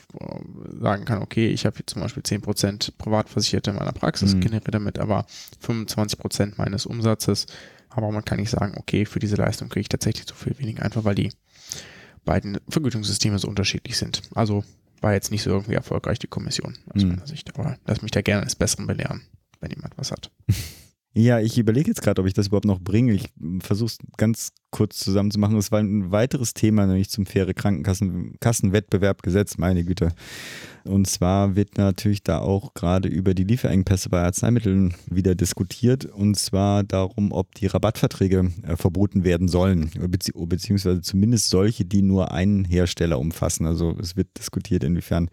sagen kann, okay, ich habe hier zum Beispiel 10% Privatversicherte in meiner Praxis, mhm. generiere damit aber 25% meines Umsatzes. Aber man kann nicht sagen, okay, für diese Leistung kriege ich tatsächlich so viel weniger, einfach weil die beiden Vergütungssysteme so unterschiedlich sind. Also war jetzt nicht so irgendwie erfolgreich die Kommission aus mhm. meiner Sicht. Aber lass mich da gerne des Besseren belehren, wenn jemand was hat. Ja, ich überlege jetzt gerade, ob ich das überhaupt noch bringe. Ich versuche es ganz kurz zusammenzumachen. Es war ein weiteres Thema, nämlich zum faire Krankenkassenwettbewerbgesetz, meine Güte. Und zwar wird natürlich da auch gerade über die Lieferengpässe bei Arzneimitteln wieder diskutiert. Und zwar darum, ob die Rabattverträge äh, verboten werden sollen. Bezieh beziehungsweise zumindest solche, die nur einen Hersteller umfassen. Also es wird diskutiert, inwiefern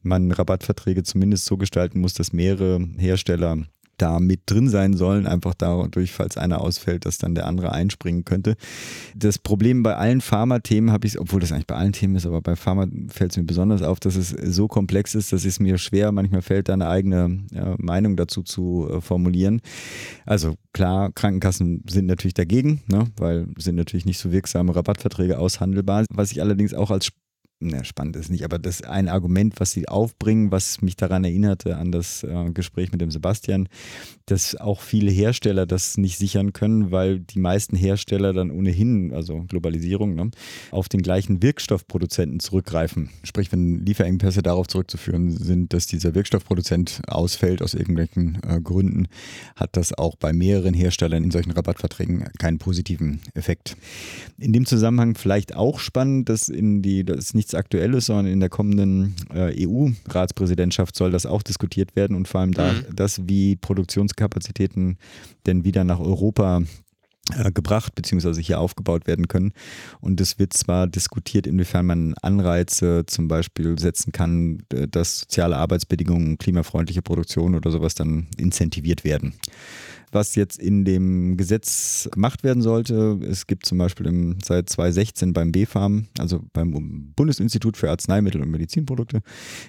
man Rabattverträge zumindest so gestalten muss, dass mehrere Hersteller da mit drin sein sollen, einfach dadurch, falls einer ausfällt, dass dann der andere einspringen könnte. Das Problem bei allen Pharma-Themen habe ich, obwohl das eigentlich bei allen Themen ist, aber bei Pharma fällt es mir besonders auf, dass es so komplex ist, dass es mir schwer manchmal fällt, da eine eigene äh, Meinung dazu zu äh, formulieren. Also klar, Krankenkassen sind natürlich dagegen, ne, weil sind natürlich nicht so wirksame Rabattverträge aushandelbar. Was ich allerdings auch als ne, spannend ist nicht, aber das ein Argument, was sie aufbringen, was mich daran erinnerte, an das äh, Gespräch mit dem Sebastian, dass auch viele Hersteller das nicht sichern können, weil die meisten Hersteller dann ohnehin, also Globalisierung, ne, auf den gleichen Wirkstoffproduzenten zurückgreifen. Sprich, wenn Lieferengpässe darauf zurückzuführen sind, dass dieser Wirkstoffproduzent ausfällt aus irgendwelchen äh, Gründen, hat das auch bei mehreren Herstellern in solchen Rabattverträgen keinen positiven Effekt. In dem Zusammenhang vielleicht auch spannend, dass in die, das ist nicht nichts Aktuelles, sondern in der kommenden äh, EU-Ratspräsidentschaft soll das auch diskutiert werden und vor allem da, mhm. das, wie Produktionskapazitäten denn wieder nach Europa äh, gebracht bzw. hier aufgebaut werden können. Und es wird zwar diskutiert, inwiefern man Anreize zum Beispiel setzen kann, dass soziale Arbeitsbedingungen, klimafreundliche Produktion oder sowas dann incentiviert werden was jetzt in dem Gesetz gemacht werden sollte. Es gibt zum Beispiel im, seit 2016 beim BfArM, also beim Bundesinstitut für Arzneimittel und Medizinprodukte,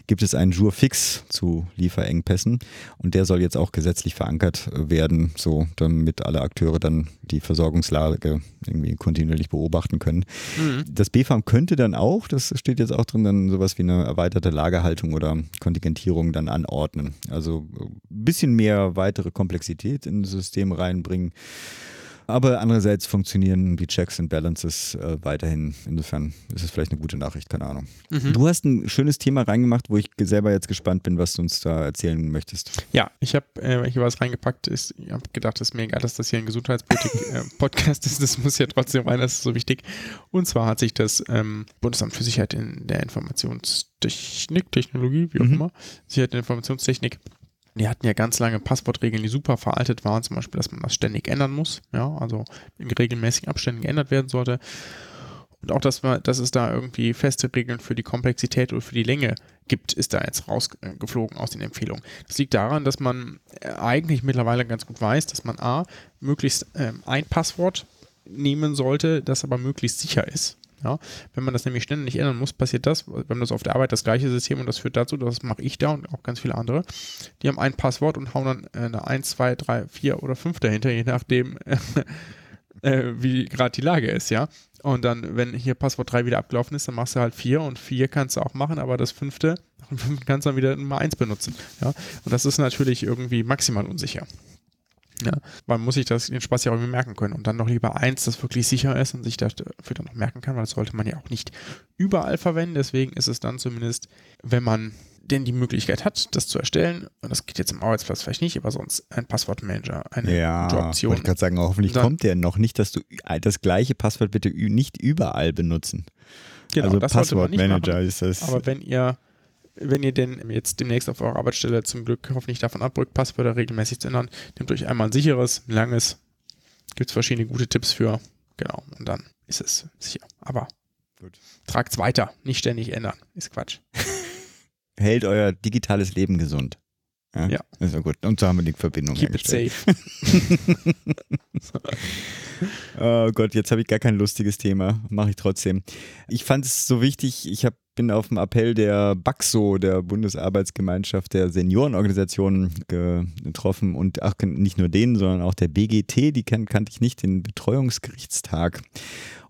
gibt es einen Jour fix zu Lieferengpässen und der soll jetzt auch gesetzlich verankert werden, so damit alle Akteure dann die Versorgungslage irgendwie kontinuierlich beobachten können. Mhm. Das BfArM könnte dann auch, das steht jetzt auch drin, dann sowas wie eine erweiterte Lagerhaltung oder Kontingentierung dann anordnen. Also ein bisschen mehr weitere Komplexität in System reinbringen. Aber andererseits funktionieren die Checks and Balances äh, weiterhin. Insofern ist es vielleicht eine gute Nachricht, keine Ahnung. Mhm. Du hast ein schönes Thema reingemacht, wo ich selber jetzt gespannt bin, was du uns da erzählen möchtest. Ja, ich habe äh, hier was reingepackt. Ist, ich habe gedacht, es ist mir egal, dass das hier ein Gesundheitspolitik-Podcast äh, ist. Das muss ja trotzdem rein, das ist so wichtig. Und zwar hat sich das ähm, Bundesamt für Sicherheit in der Informationstechnik, Technologie, wie auch mhm. immer, Sicherheit in der Informationstechnik die hatten ja ganz lange Passwortregeln, die super veraltet waren, zum Beispiel, dass man das ständig ändern muss, ja, also in regelmäßigen Abständen geändert werden sollte. Und auch, dass, man, dass es da irgendwie feste Regeln für die Komplexität oder für die Länge gibt, ist da jetzt rausgeflogen aus den Empfehlungen. Das liegt daran, dass man äh, eigentlich mittlerweile ganz gut weiß, dass man A, möglichst ähm, ein Passwort nehmen sollte, das aber möglichst sicher ist. Ja, wenn man das nämlich ständig ändern muss, passiert das. Wir haben das auf der Arbeit das gleiche System und das führt dazu, das mache ich da und auch ganz viele andere. Die haben ein Passwort und hauen dann eine 1, 2, 3, 4 oder 5 dahinter, je nachdem, äh, wie gerade die Lage ist, ja. Und dann, wenn hier Passwort 3 wieder abgelaufen ist, dann machst du halt 4 und 4 kannst du auch machen, aber das fünfte, kannst du dann wieder Nummer 1 benutzen. Ja. Und das ist natürlich irgendwie maximal unsicher. Ja, man muss sich das, den Spaß ja auch irgendwie merken können und dann noch lieber eins, das wirklich sicher ist und sich dafür dann noch merken kann, weil das sollte man ja auch nicht überall verwenden. Deswegen ist es dann zumindest, wenn man denn die Möglichkeit hat, das zu erstellen, und das geht jetzt im Arbeitsplatz vielleicht nicht, aber sonst ein Passwortmanager, eine ja, gute Option. Wollte ich gerade sagen, hoffentlich Dann- kommt der noch nicht, dass du das gleiche Passwort bitte nicht überall benutzen. Genau, also Passwortmanager ist das. Aber wenn ihr, wenn ihr denn jetzt demnächst auf eurer Arbeitsstelle zum Glück hoffentlich davon abrückt, Passwörter regelmäßig zu ändern, nehmt euch einmal ein sicheres, ein langes. Gibt es verschiedene gute Tipps für. Genau, und dann ist es sicher. Aber Gut. tragt's weiter, nicht ständig ändern. Ist Quatsch. hält euer digitales Leben gesund. Ja. Ist ja gut. Und so haben wir die Verbindung Keep it hergestellt. safe. Oh Gott, jetzt habe ich gar kein lustiges Thema. Mache ich trotzdem. Ich fand es so wichtig, ich hab, bin auf dem Appell der BAXO, der Bundesarbeitsgemeinschaft der Seniorenorganisationen getroffen und ach, nicht nur denen, sondern auch der BGT, die kan kannte ich nicht, den Betreuungsgerichtstag.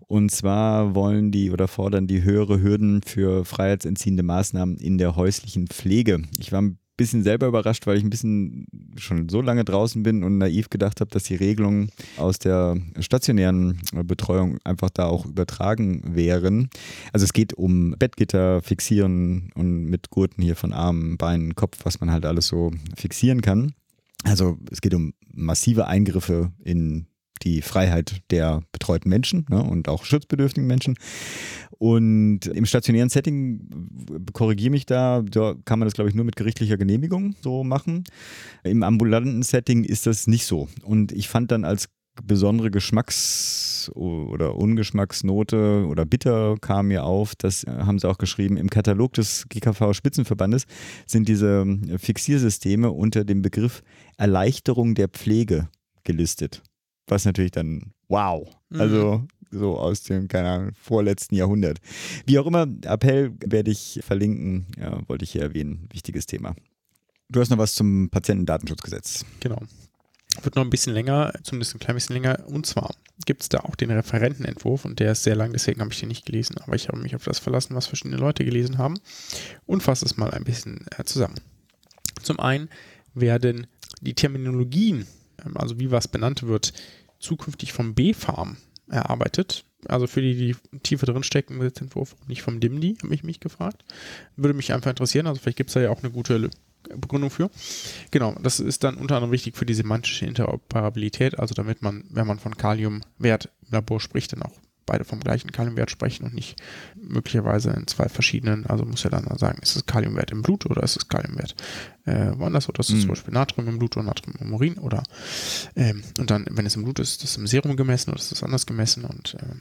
Und zwar wollen die oder fordern die höhere Hürden für freiheitsentziehende Maßnahmen in der häuslichen Pflege. Ich war ein bisschen selber überrascht, weil ich ein bisschen schon so lange draußen bin und naiv gedacht habe, dass die Regelungen aus der stationären Betreuung einfach da auch übertragen wären. Also es geht um Bettgitter fixieren und mit Gurten hier von Armen, Beinen, Kopf, was man halt alles so fixieren kann. Also es geht um massive Eingriffe in die Freiheit der betreuten Menschen ne, und auch schutzbedürftigen Menschen. Und im stationären Setting, korrigiere mich da, da kann man das, glaube ich, nur mit gerichtlicher Genehmigung so machen. Im ambulanten Setting ist das nicht so. Und ich fand dann als besondere Geschmacks- oder Ungeschmacksnote oder bitter kam mir auf, das haben sie auch geschrieben, im Katalog des GKV-Spitzenverbandes sind diese äh, Fixiersysteme unter dem Begriff Erleichterung der Pflege gelistet. Was natürlich dann, wow, also so aus dem, keine Ahnung, vorletzten Jahrhundert. Wie auch immer, Appell werde ich verlinken, ja, wollte ich hier erwähnen, wichtiges Thema. Du hast noch was zum Patientendatenschutzgesetz. Genau. Wird noch ein bisschen länger, zumindest ein klein bisschen länger. Und zwar gibt es da auch den Referentenentwurf und der ist sehr lang, deswegen habe ich den nicht gelesen. Aber ich habe mich auf das verlassen, was verschiedene Leute gelesen haben und fasse es mal ein bisschen äh, zusammen. Zum einen werden die Terminologien, ähm, also wie was benannt wird, zukünftig vom B-Farm erarbeitet. Also für die, die tiefer drin stecken im Gesetzentwurf, nicht vom DIMDI, habe ich mich gefragt. Würde mich einfach interessieren. Also vielleicht gibt es da ja auch eine gute Begründung für. Genau, das ist dann unter anderem wichtig für die semantische Interoperabilität, also damit man, wenn man von Kaliumwert im Labor spricht, dann auch beide vom gleichen Kaliumwert sprechen und nicht möglicherweise in zwei verschiedenen, also muss ja dann sagen, ist es Kaliumwert im Blut oder ist es Kaliumwert äh, woanders oder ist es Mhm. zum Beispiel Natrium im Blut oder Natrium im Urin oder ähm, und dann, wenn es im Blut ist, ist es im Serum gemessen oder ist es anders gemessen und ähm,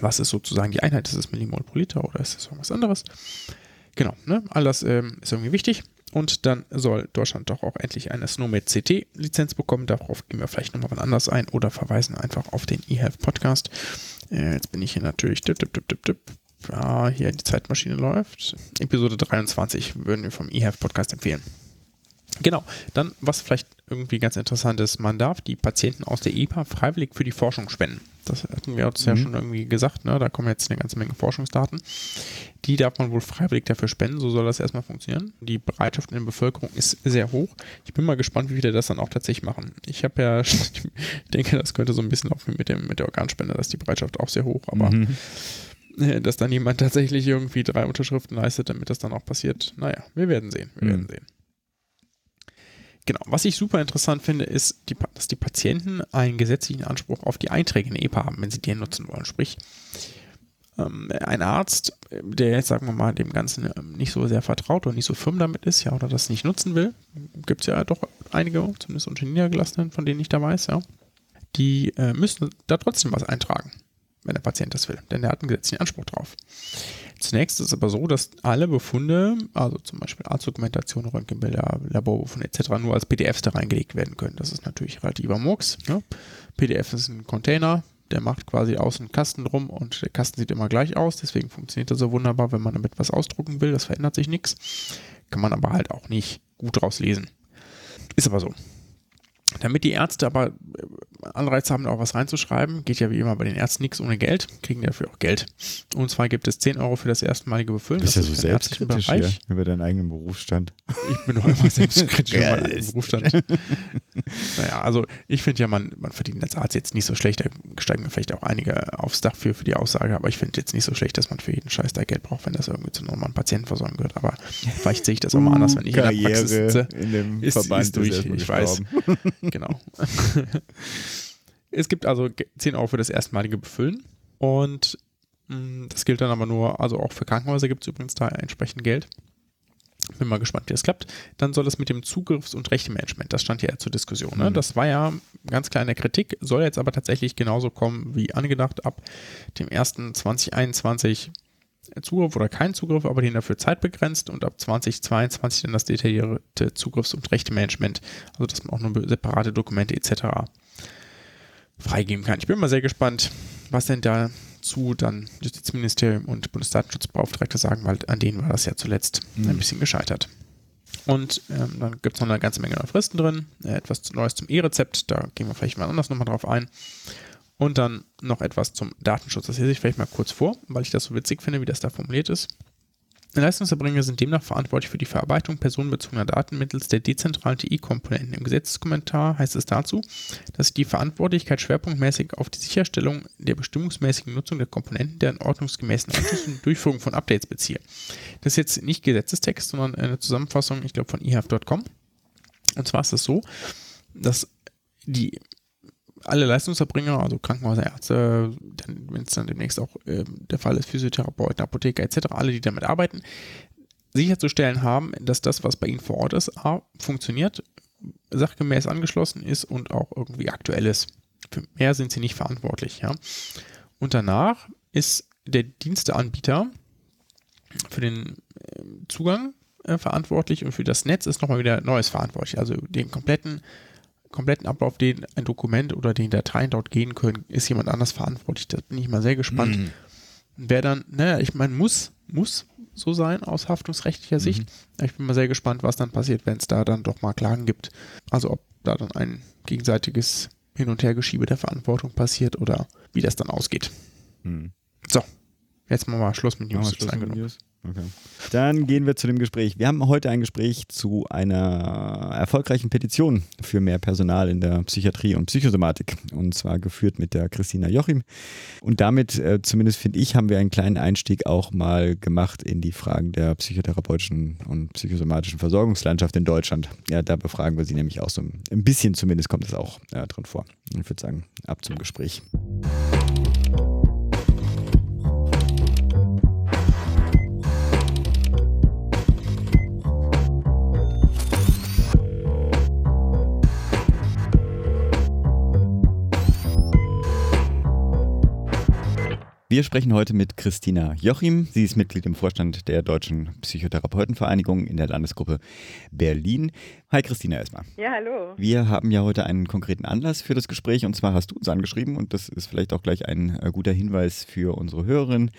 was ist sozusagen die Einheit? Ist es Millimol pro Liter oder ist es irgendwas anderes? Genau, ne? all das ähm, ist irgendwie wichtig. Und dann soll Deutschland doch auch endlich eine Snowmed CT-Lizenz bekommen. Darauf gehen wir vielleicht nochmal wann anders ein oder verweisen einfach auf den eHealth Podcast. Äh, jetzt bin ich hier natürlich. Tipp, tipp, tipp. Ja, hier die Zeitmaschine läuft. Episode 23 würden wir vom eHealth Podcast empfehlen. Genau, dann was vielleicht irgendwie ganz interessant ist, man darf die Patienten aus der EPA freiwillig für die Forschung spenden. Das hatten wir uns ja Mhm. schon irgendwie gesagt, ne? da kommen jetzt eine ganze Menge Forschungsdaten. Die darf man wohl freiwillig dafür spenden, so soll das erstmal funktionieren. Die Bereitschaft in der Bevölkerung ist sehr hoch. Ich bin mal gespannt, wie viele das dann auch tatsächlich machen. Ich habe ja, ich denke, das könnte so ein bisschen laufen wie mit, dem, mit der Organspende, dass die Bereitschaft auch sehr hoch, aber Mhm. äh, dass dann jemand tatsächlich irgendwie drei Unterschriften leistet, damit das dann auch passiert. Naja, wir werden sehen. Wir Mhm. werden sehen. Genau. Was ich super interessant finde, ist, die, dass die Patienten einen gesetzlichen Anspruch auf die Einträge in EPA haben, wenn sie den nutzen wollen. Sprich, ähm, ein Arzt, der jetzt, sagen wir mal, dem Ganzen ähm, nicht so sehr vertraut und nicht so firm damit ist, ja, oder das nicht nutzen will, gibt es ja doch einige, zumindest unter den Niedergelassenen, von denen ich da weiß, ja, die äh, müssen da trotzdem was eintragen, wenn der Patient das will, denn der hat einen gesetzlichen Anspruch drauf. Zunächst ist es aber so, dass alle Befunde, also zum Beispiel Arztdokumentation, Röntgenbilder, Laborbefunde etc. nur als PDFs da reingelegt werden können. Das ist natürlich relativer Murks. Ne? PDF ist ein Container, der macht quasi außen Kasten drum und der Kasten sieht immer gleich aus. Deswegen funktioniert er so wunderbar, wenn man damit was ausdrucken will. Das verändert sich nichts. Kann man aber halt auch nicht gut draus lesen. Ist aber so. Damit die Ärzte aber äh, Anreiz haben, auch was reinzuschreiben, geht ja wie immer bei den Ärzten nichts ohne Geld, kriegen dafür auch Geld. Und zwar gibt es 10 Euro für das erstmalige Befüllen. Bist das ja so selbstkritisch hier über deinen eigenen Berufsstand. Ich bin doch immer selbstkritisch über meinen Geist. Berufsstand. naja, also ich finde ja, man, man verdient als Arzt jetzt nicht so schlecht, da steigen mir vielleicht auch einige aufs Dach für, für die Aussage, aber ich finde jetzt nicht so schlecht, dass man für jeden Scheiß da Geld braucht, wenn das irgendwie zu normalen Patientenversorgung gehört. Aber vielleicht sehe ich das auch mal anders, wenn ich in der Praxis sitze. in dem Ist- Verband ist durch, ich weiß. Genau. es gibt also ge- 10 Euro für das erstmalige Befüllen und mh, das gilt dann aber nur, also auch für Krankenhäuser gibt es übrigens da entsprechend Geld. Bin mal gespannt, wie das klappt. Dann soll es mit dem Zugriffs- und Rechtemanagement, das stand ja zur Diskussion. Ne? Mhm. Das war ja ganz klar in der Kritik, soll jetzt aber tatsächlich genauso kommen wie angedacht ab dem 1.2021 Zugriff oder kein Zugriff, aber den dafür zeitbegrenzt und ab 2022 dann das detaillierte Zugriffs- und Rechtemanagement, also dass man auch nur separate Dokumente etc. freigeben kann. Ich bin mal sehr gespannt, was denn dazu dann Justizministerium und Bundesdatenschutzbeauftragte sagen, weil an denen war das ja zuletzt ein Mhm. bisschen gescheitert. Und ähm, dann gibt es noch eine ganze Menge neue Fristen drin, äh, etwas Neues zum E-Rezept, da gehen wir vielleicht mal anders nochmal drauf ein. Und dann noch etwas zum Datenschutz. Das lese ich vielleicht mal kurz vor, weil ich das so witzig finde, wie das da formuliert ist. Leistungserbringer sind demnach verantwortlich für die Verarbeitung personenbezogener Daten mittels der dezentralen TI-Komponenten. Im Gesetzeskommentar heißt es dazu, dass die Verantwortlichkeit schwerpunktmäßig auf die Sicherstellung der bestimmungsmäßigen Nutzung der Komponenten deren ordnungsgemäßen und Durchführung von Updates beziehe. Das ist jetzt nicht Gesetzestext, sondern eine Zusammenfassung, ich glaube, von ihaf.com. Und zwar ist es so, dass die alle Leistungserbringer, also Krankenhäuser, Ärzte, wenn es dann demnächst auch ähm, der Fall ist, Physiotherapeuten, Apotheker etc., alle, die damit arbeiten, sicherzustellen haben, dass das, was bei ihnen vor Ort ist, A, funktioniert, sachgemäß angeschlossen ist und auch irgendwie aktuell ist. Für mehr sind sie nicht verantwortlich. Ja? Und danach ist der Diensteanbieter für den ähm, Zugang äh, verantwortlich und für das Netz ist nochmal wieder Neues verantwortlich. Also den kompletten, kompletten Ablauf, den ein Dokument oder den Dateien dort gehen können, ist jemand anders verantwortlich. Da bin ich mal sehr gespannt. Mhm. Wer dann, naja, ich meine, muss, muss so sein aus haftungsrechtlicher Sicht. Ich bin mal sehr gespannt, was dann passiert, wenn es da dann doch mal Klagen gibt. Also ob da dann ein gegenseitiges Hin- und Hergeschiebe der Verantwortung passiert oder wie das dann ausgeht. Mhm. Jetzt machen wir mal Schluss mit News. Schluss mit. News? Okay. Dann gehen wir zu dem Gespräch. Wir haben heute ein Gespräch zu einer erfolgreichen Petition für mehr Personal in der Psychiatrie und Psychosomatik. Und zwar geführt mit der Christina Jochim. Und damit, äh, zumindest finde ich, haben wir einen kleinen Einstieg auch mal gemacht in die Fragen der psychotherapeutischen und psychosomatischen Versorgungslandschaft in Deutschland. Ja, da befragen wir sie nämlich auch so ein bisschen zumindest kommt es auch äh, drin vor. Ich würde sagen, ab zum Gespräch. Wir sprechen heute mit Christina Jochim. Sie ist Mitglied im Vorstand der Deutschen Psychotherapeutenvereinigung in der Landesgruppe Berlin. Hi Christina erstmal. Ja, hallo. Wir haben ja heute einen konkreten Anlass für das Gespräch und zwar hast du uns angeschrieben und das ist vielleicht auch gleich ein äh, guter Hinweis für unsere Hörerinnen.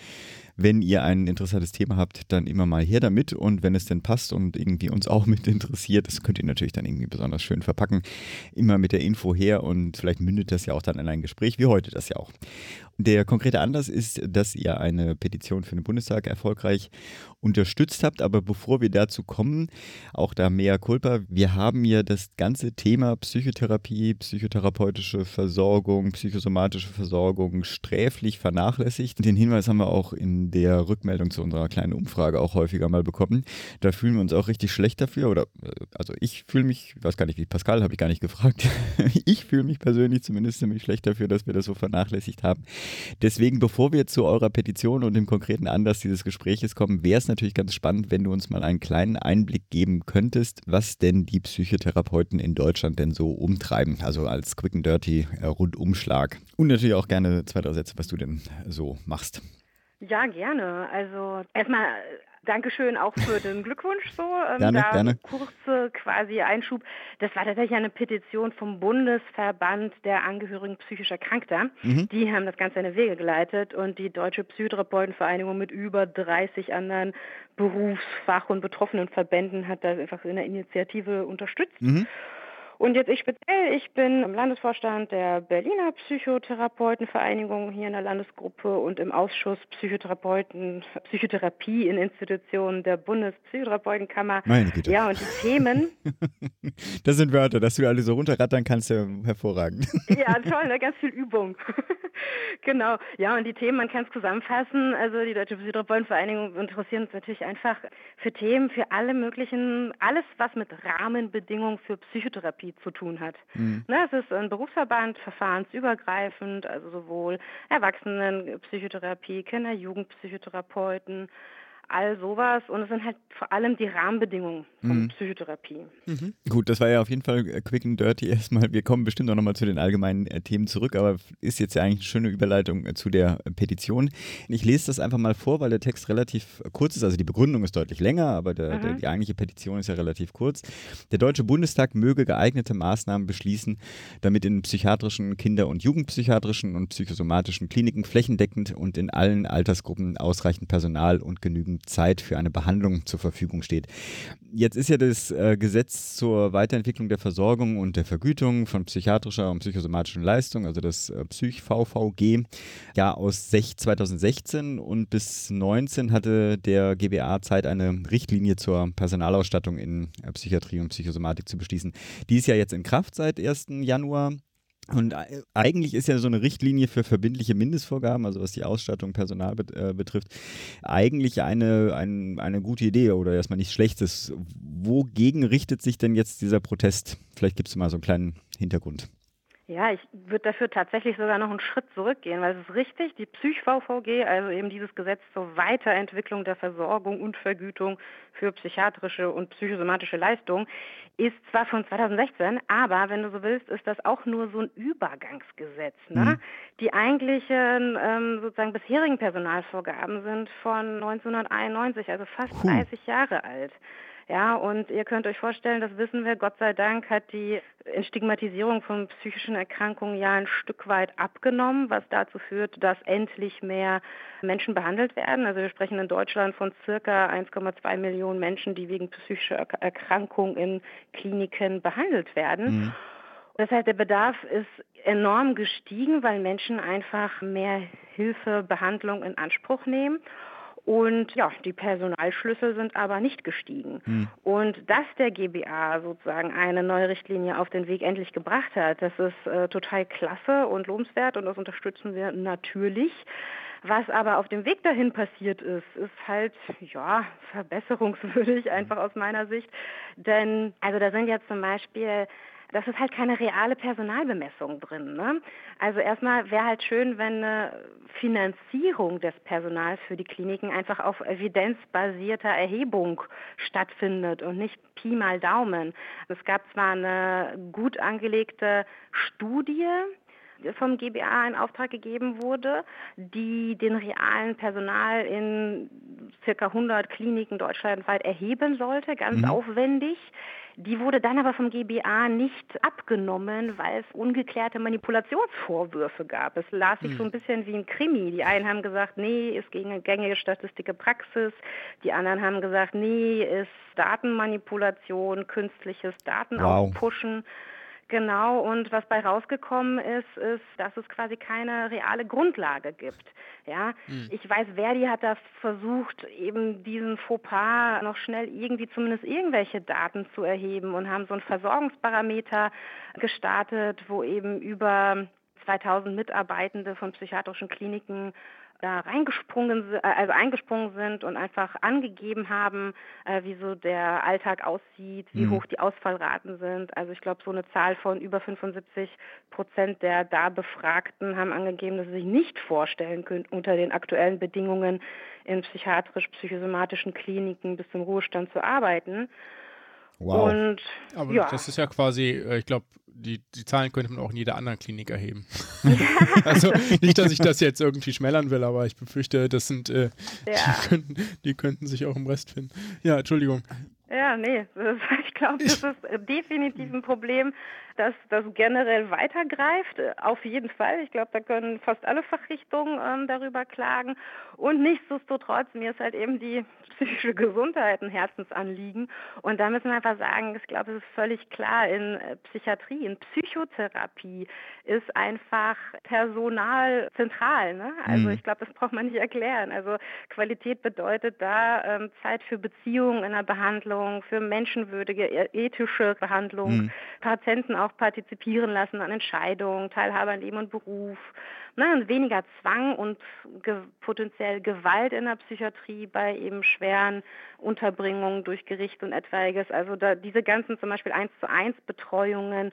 Wenn ihr ein interessantes Thema habt, dann immer mal her damit und wenn es denn passt und irgendwie uns auch mit interessiert, das könnt ihr natürlich dann irgendwie besonders schön verpacken, immer mit der Info her und vielleicht mündet das ja auch dann in ein Gespräch, wie heute das ja auch. Der konkrete Anlass ist, dass ihr eine Petition für den Bundestag erfolgreich unterstützt habt. Aber bevor wir dazu kommen, auch da mehr Culpa, wir haben ja das ganze Thema Psychotherapie, psychotherapeutische Versorgung, psychosomatische Versorgung sträflich vernachlässigt. Den Hinweis haben wir auch in der Rückmeldung zu unserer kleinen Umfrage auch häufiger mal bekommen. Da fühlen wir uns auch richtig schlecht dafür. Oder äh, also ich fühle mich, ich weiß gar nicht, wie Pascal, habe ich gar nicht gefragt. ich fühle mich persönlich zumindest ziemlich schlecht dafür, dass wir das so vernachlässigt haben. Deswegen, bevor wir zu eurer Petition und dem konkreten Anlass dieses Gespräches kommen, wäre es natürlich ganz spannend, wenn du uns mal einen kleinen Einblick geben könntest, was denn die Psychotherapeuten in Deutschland denn so umtreiben. Also als Quick and Dirty äh, Rundumschlag. Und natürlich auch gerne zwei, drei Sätze, was du denn so machst. Ja, gerne. Also erstmal Dankeschön auch für den Glückwunsch so. Ähm, gerne, da gerne. Kurze quasi Einschub. Das war tatsächlich eine Petition vom Bundesverband der Angehörigen psychischer Erkrankter. Mhm. Die haben das Ganze in die Wege geleitet und die Deutsche Psychotherapeutenvereinigung mit über 30 anderen Berufsfach- und betroffenen Verbänden hat das einfach in der Initiative unterstützt. Mhm. Und jetzt ich speziell, ich bin im Landesvorstand der Berliner Psychotherapeutenvereinigung hier in der Landesgruppe und im Ausschuss Psychotherapeuten, Psychotherapie in Institutionen der Bundespsychotherapeutenkammer. Meine Güte. Ja, und die Themen. das sind Wörter, dass du alle so runterrattern kannst, ja hervorragend. ja, toll, ne? ganz viel Übung. genau. Ja, und die Themen, man kann es zusammenfassen. Also die Deutsche Psychotherapeutenvereinigung interessiert uns natürlich einfach für Themen, für alle möglichen, alles, was mit Rahmenbedingungen für Psychotherapie zu tun hat. Mhm. Ne, es ist ein Berufsverband, verfahrensübergreifend, also sowohl Erwachsenenpsychotherapie, Kinder-, Jugendpsychotherapeuten, all sowas. Und es sind halt vor allem die Rahmenbedingungen von mhm. Psychotherapie. Mhm. Gut, das war ja auf jeden Fall äh, quick and dirty erstmal. Wir kommen bestimmt auch nochmal zu den allgemeinen äh, Themen zurück, aber ist jetzt ja eigentlich eine schöne Überleitung äh, zu der Petition. Ich lese das einfach mal vor, weil der Text relativ kurz ist. Also die Begründung ist deutlich länger, aber der, der, mhm. die eigentliche Petition ist ja relativ kurz. Der Deutsche Bundestag möge geeignete Maßnahmen beschließen, damit in psychiatrischen, Kinder- und Jugendpsychiatrischen und psychosomatischen Kliniken flächendeckend und in allen Altersgruppen ausreichend Personal und genügend Zeit für eine Behandlung zur Verfügung steht. Jetzt ist ja das äh, Gesetz zur Weiterentwicklung der Versorgung und der Vergütung von psychiatrischer und psychosomatischen Leistungen, also das äh, Psych-VVG, ja aus 2016 und bis 2019 hatte der GBA Zeit, eine Richtlinie zur Personalausstattung in äh, Psychiatrie und Psychosomatik zu beschließen. Die ist ja jetzt in Kraft seit 1. Januar und äh, eigentlich ist ja so eine Richtlinie für verbindliche Mindestvorgaben, also was die Ausstattung Personal bet äh, betrifft, eigentlich eine, ein, eine gute Idee oder erstmal nichts Schlechtes. Wogegen richtet sich denn jetzt dieser Protest? Vielleicht gibt es mal so einen kleinen Hintergrund. Ja, ich würde dafür tatsächlich sogar noch einen Schritt zurückgehen, weil es ist richtig, die Psych-VVG, also eben dieses Gesetz zur Weiterentwicklung der Versorgung und Vergütung für psychiatrische und psychosomatische Leistungen, ist zwar von 2016, aber wenn du so willst, ist das auch nur so ein Übergangsgesetz. Ne? Mhm. Die eigentlichen ähm, sozusagen bisherigen Personalvorgaben sind von 1991, also fast Puh. 30 Jahre alt. Ja, und ihr könnt euch vorstellen, das wissen wir, Gott sei Dank hat die Stigmatisierung von psychischen Erkrankungen ja ein Stück weit abgenommen, was dazu führt, dass endlich mehr Menschen behandelt werden. Also wir sprechen in Deutschland von circa 1,2 Millionen Menschen, die wegen psychischer Erkrankungen in Kliniken behandelt werden. Mhm. Das heißt, der Bedarf ist enorm gestiegen, weil Menschen einfach mehr Hilfe, Behandlung in Anspruch nehmen. Und ja, die Personalschlüssel sind aber nicht gestiegen. Hm. Und dass der GBA sozusagen eine neue Richtlinie auf den Weg endlich gebracht hat, das ist äh, total klasse und lobenswert und das unterstützen wir natürlich. Was aber auf dem Weg dahin passiert ist, ist halt, ja, verbesserungswürdig einfach aus meiner Sicht. Denn, also da sind ja zum Beispiel das ist halt keine reale Personalbemessung drin. Ne? Also erstmal wäre halt schön, wenn eine Finanzierung des Personals für die Kliniken einfach auf evidenzbasierter Erhebung stattfindet und nicht Pi mal Daumen. Es gab zwar eine gut angelegte Studie, vom GBA in Auftrag gegeben wurde, die den realen Personal in circa 100 Kliniken deutschlandweit erheben sollte, ganz mhm. aufwendig. Die wurde dann aber vom GBA nicht abgenommen, weil es ungeklärte Manipulationsvorwürfe gab. Es las sich hm. so ein bisschen wie ein Krimi. Die einen haben gesagt, nee, ist gegen gängige statistische Praxis. Die anderen haben gesagt, nee, ist Datenmanipulation, künstliches Datenaufpushen. Wow. Genau, und was bei rausgekommen ist, ist, dass es quasi keine reale Grundlage gibt. Ja, mhm. ich weiß, Verdi hat da versucht, eben diesen Fauxpas noch schnell irgendwie zumindest irgendwelche Daten zu erheben und haben so einen Versorgungsparameter gestartet, wo eben über 2000 Mitarbeitende von psychiatrischen Kliniken da reingesprungen, äh, also eingesprungen sind und einfach angegeben haben, äh, wie so der Alltag aussieht, wie mhm. hoch die Ausfallraten sind. Also ich glaube, so eine Zahl von über 75 Prozent der da Befragten haben angegeben, dass sie sich nicht vorstellen können, unter den aktuellen Bedingungen in psychiatrisch-psychosomatischen Kliniken bis zum Ruhestand zu arbeiten. Wow. Und, Aber ja. das ist ja quasi, äh, ich glaube, die, die Zahlen könnte man auch in jeder anderen Klinik erheben. also nicht, dass ich das jetzt irgendwie schmälern will, aber ich befürchte, das sind, äh, ja. die, könnten, die könnten sich auch im Rest finden. Ja, Entschuldigung. Ja, nee, ich glaube, das ist definitiv ein Problem, dass das generell weitergreift. Auf jeden Fall. Ich glaube, da können fast alle Fachrichtungen ähm, darüber klagen. Und nichtsdestotrotz, mir ist halt eben die psychische Gesundheit ein Herzensanliegen. Und da müssen wir einfach sagen, ich glaube, es ist völlig klar, in äh, Psychiatrie, in Psychotherapie ist einfach Personal zentral. Ne? Also mhm. ich glaube, das braucht man nicht erklären. Also Qualität bedeutet da ähm, Zeit für Beziehungen in der Behandlung, für menschenwürdige, e-, ethische Behandlung, mhm. Patienten auch partizipieren lassen an Entscheidungen, Teilhabe an Leben und Beruf. Ne, und weniger Zwang und ge potenziell Gewalt in der Psychiatrie bei eben schweren Unterbringungen durch Gericht und etwaiges. Also da, diese ganzen zum Beispiel 1 zu 1 Betreuungen,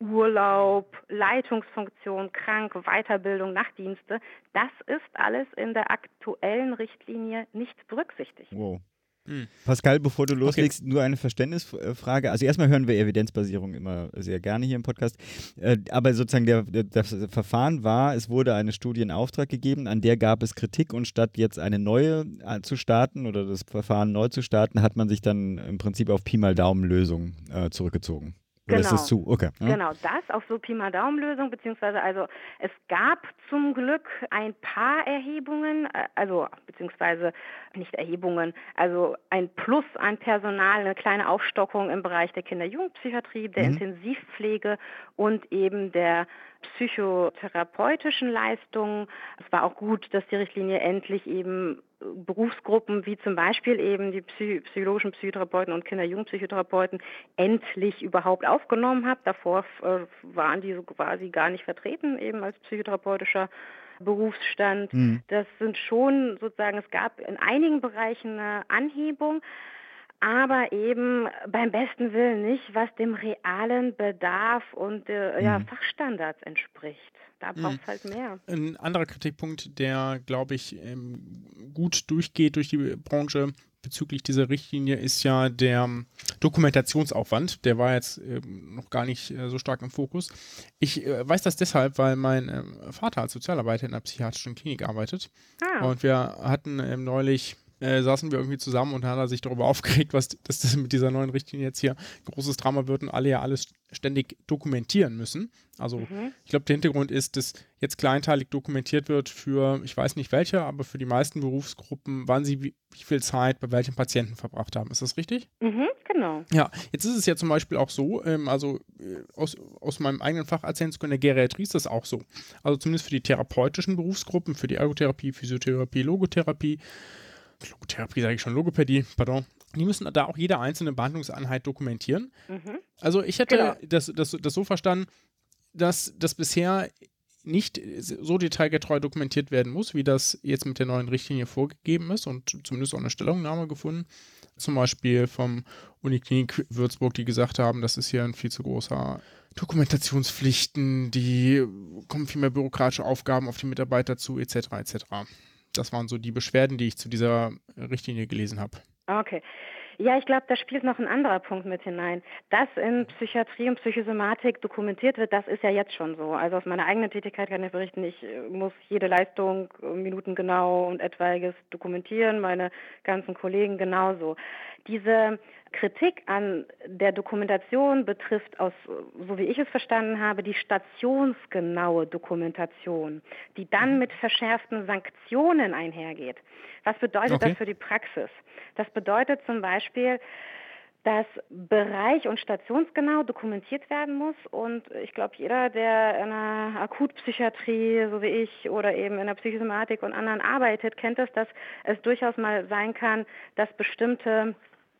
Urlaub, Leitungsfunktion, krank, Weiterbildung, Nachtdienste, das ist alles in der aktuellen Richtlinie nicht berücksichtigt. Wow. Hm. Pascal, bevor du loslegst, okay. nur eine Verständnisfrage. Also erstmal hören wir Evidenzbasierung immer sehr gerne hier im Podcast. Äh, aber sozusagen der, der, das Verfahren war, es wurde eine Studie in Auftrag gegeben, an der gab es Kritik und statt jetzt eine neue äh, zu starten oder das Verfahren neu zu starten, hat man sich dann im Prinzip auf Pi mal Daumen Lösung äh, zurückgezogen. Oder genau. ist das zu? Okay. Ja. Genau, das auf so Pi mal Daumen-Lösung, beziehungsweise also es gab zum Glück ein paar Erhebungen, äh, also beziehungsweise nicht Erhebungen, also ein Plus an Personal, eine kleine Aufstockung im Bereich der Kinder-Jugendpsychiatrie, der mhm. Intensivpflege und eben der psychotherapeutischen Leistungen. Es war auch gut, dass die Richtlinie endlich eben Berufsgruppen wie zum Beispiel eben die Psy psychologischen Psychotherapeuten und Kinder-Jugendpsychotherapeuten endlich überhaupt aufgenommen hat. Davor äh, waren die so quasi gar nicht vertreten, eben als psychotherapeutischer Berufsstand. Mhm. Das sind schon sozusagen, es gab in einigen Bereichen eine Anhebung, aber eben beim besten Willen nicht, was dem realen Bedarf und äh, ja, mhm. Fachstandards entspricht. Da mhm. braucht es halt mehr. Ein anderer Kritikpunkt, der, glaube ich, ähm, gut durchgeht durch die Branche bezüglich dieser Richtlinie, ist ja der Dokumentationsaufwand. Der war jetzt ähm, noch gar nicht äh, so stark im Fokus. Ich äh, weiß das deshalb, weil mein ähm, Vater als Sozialarbeiter in einer psychiatrischen Klinik arbeitet. Ah. Und wir hatten ähm, neulich äh, saßen wir irgendwie zusammen und hat er sich darüber aufgeregt, was dass das mit dieser neuen Richtlinie jetzt hier großes Drama wird und alle ja alles ständig dokumentieren müssen. Also mhm. ich glaube, der Hintergrund ist, dass jetzt kleinteilig dokumentiert wird für, ich weiß nicht welche, aber für die meisten Berufsgruppen, wann sie wie, wie viel Zeit bei welchen Patienten verbracht haben. Ist das richtig? Mhm, genau. Ja, jetzt ist es ja zum Beispiel auch so, ähm, also äh, aus, aus meinem eigenen Fach erzählen zu können, der Geriatrie ist das auch so. Also zumindest für die therapeutischen Berufsgruppen, für die Ergotherapie, Physiotherapie, Logotherapie, Logotherapie sage ich schon, Logopädie, pardon. Die müssen da auch jede einzelne Behandlungseinheit dokumentieren. Mhm. Also ich hätte genau. das, das, das so verstanden, dass das bisher nicht so detailgetreu dokumentiert werden muss, wie das jetzt mit der neuen Richtlinie vorgegeben ist und zumindest auch eine Stellungnahme gefunden. Zum Beispiel vom Uniklinik Würzburg, die gesagt haben, das ist hier ein viel zu großer Dokumentationspflichten, die kommen viel mehr bürokratische Aufgaben auf die Mitarbeiter zu, etc. etc. Das waren so die Beschwerden, die ich zu dieser Richtlinie gelesen habe. Okay. Ja, ich glaube, da spielt noch ein anderer Punkt mit hinein. Dass in Psychiatrie und Psychosomatik dokumentiert wird, das ist ja jetzt schon so. Also aus meiner eigenen Tätigkeit kann ich berichten, ich äh, muss jede Leistung äh, minutengenau und etwaiges dokumentieren, meine ganzen Kollegen genauso. Diese Kritik an der Dokumentation betrifft aus, so wie ich es verstanden habe, die stationsgenaue Dokumentation, die dann mhm. mit verschärften Sanktionen einhergeht. Was bedeutet okay. das für die Praxis? Das bedeutet zum Beispiel, dass Bereich- und stationsgenau dokumentiert werden muss. Und ich glaube, jeder, der in einer Akutpsychiatrie, so wie ich, oder eben in der Psychosomatik und anderen arbeitet, kennt es, dass es durchaus mal sein kann, dass bestimmte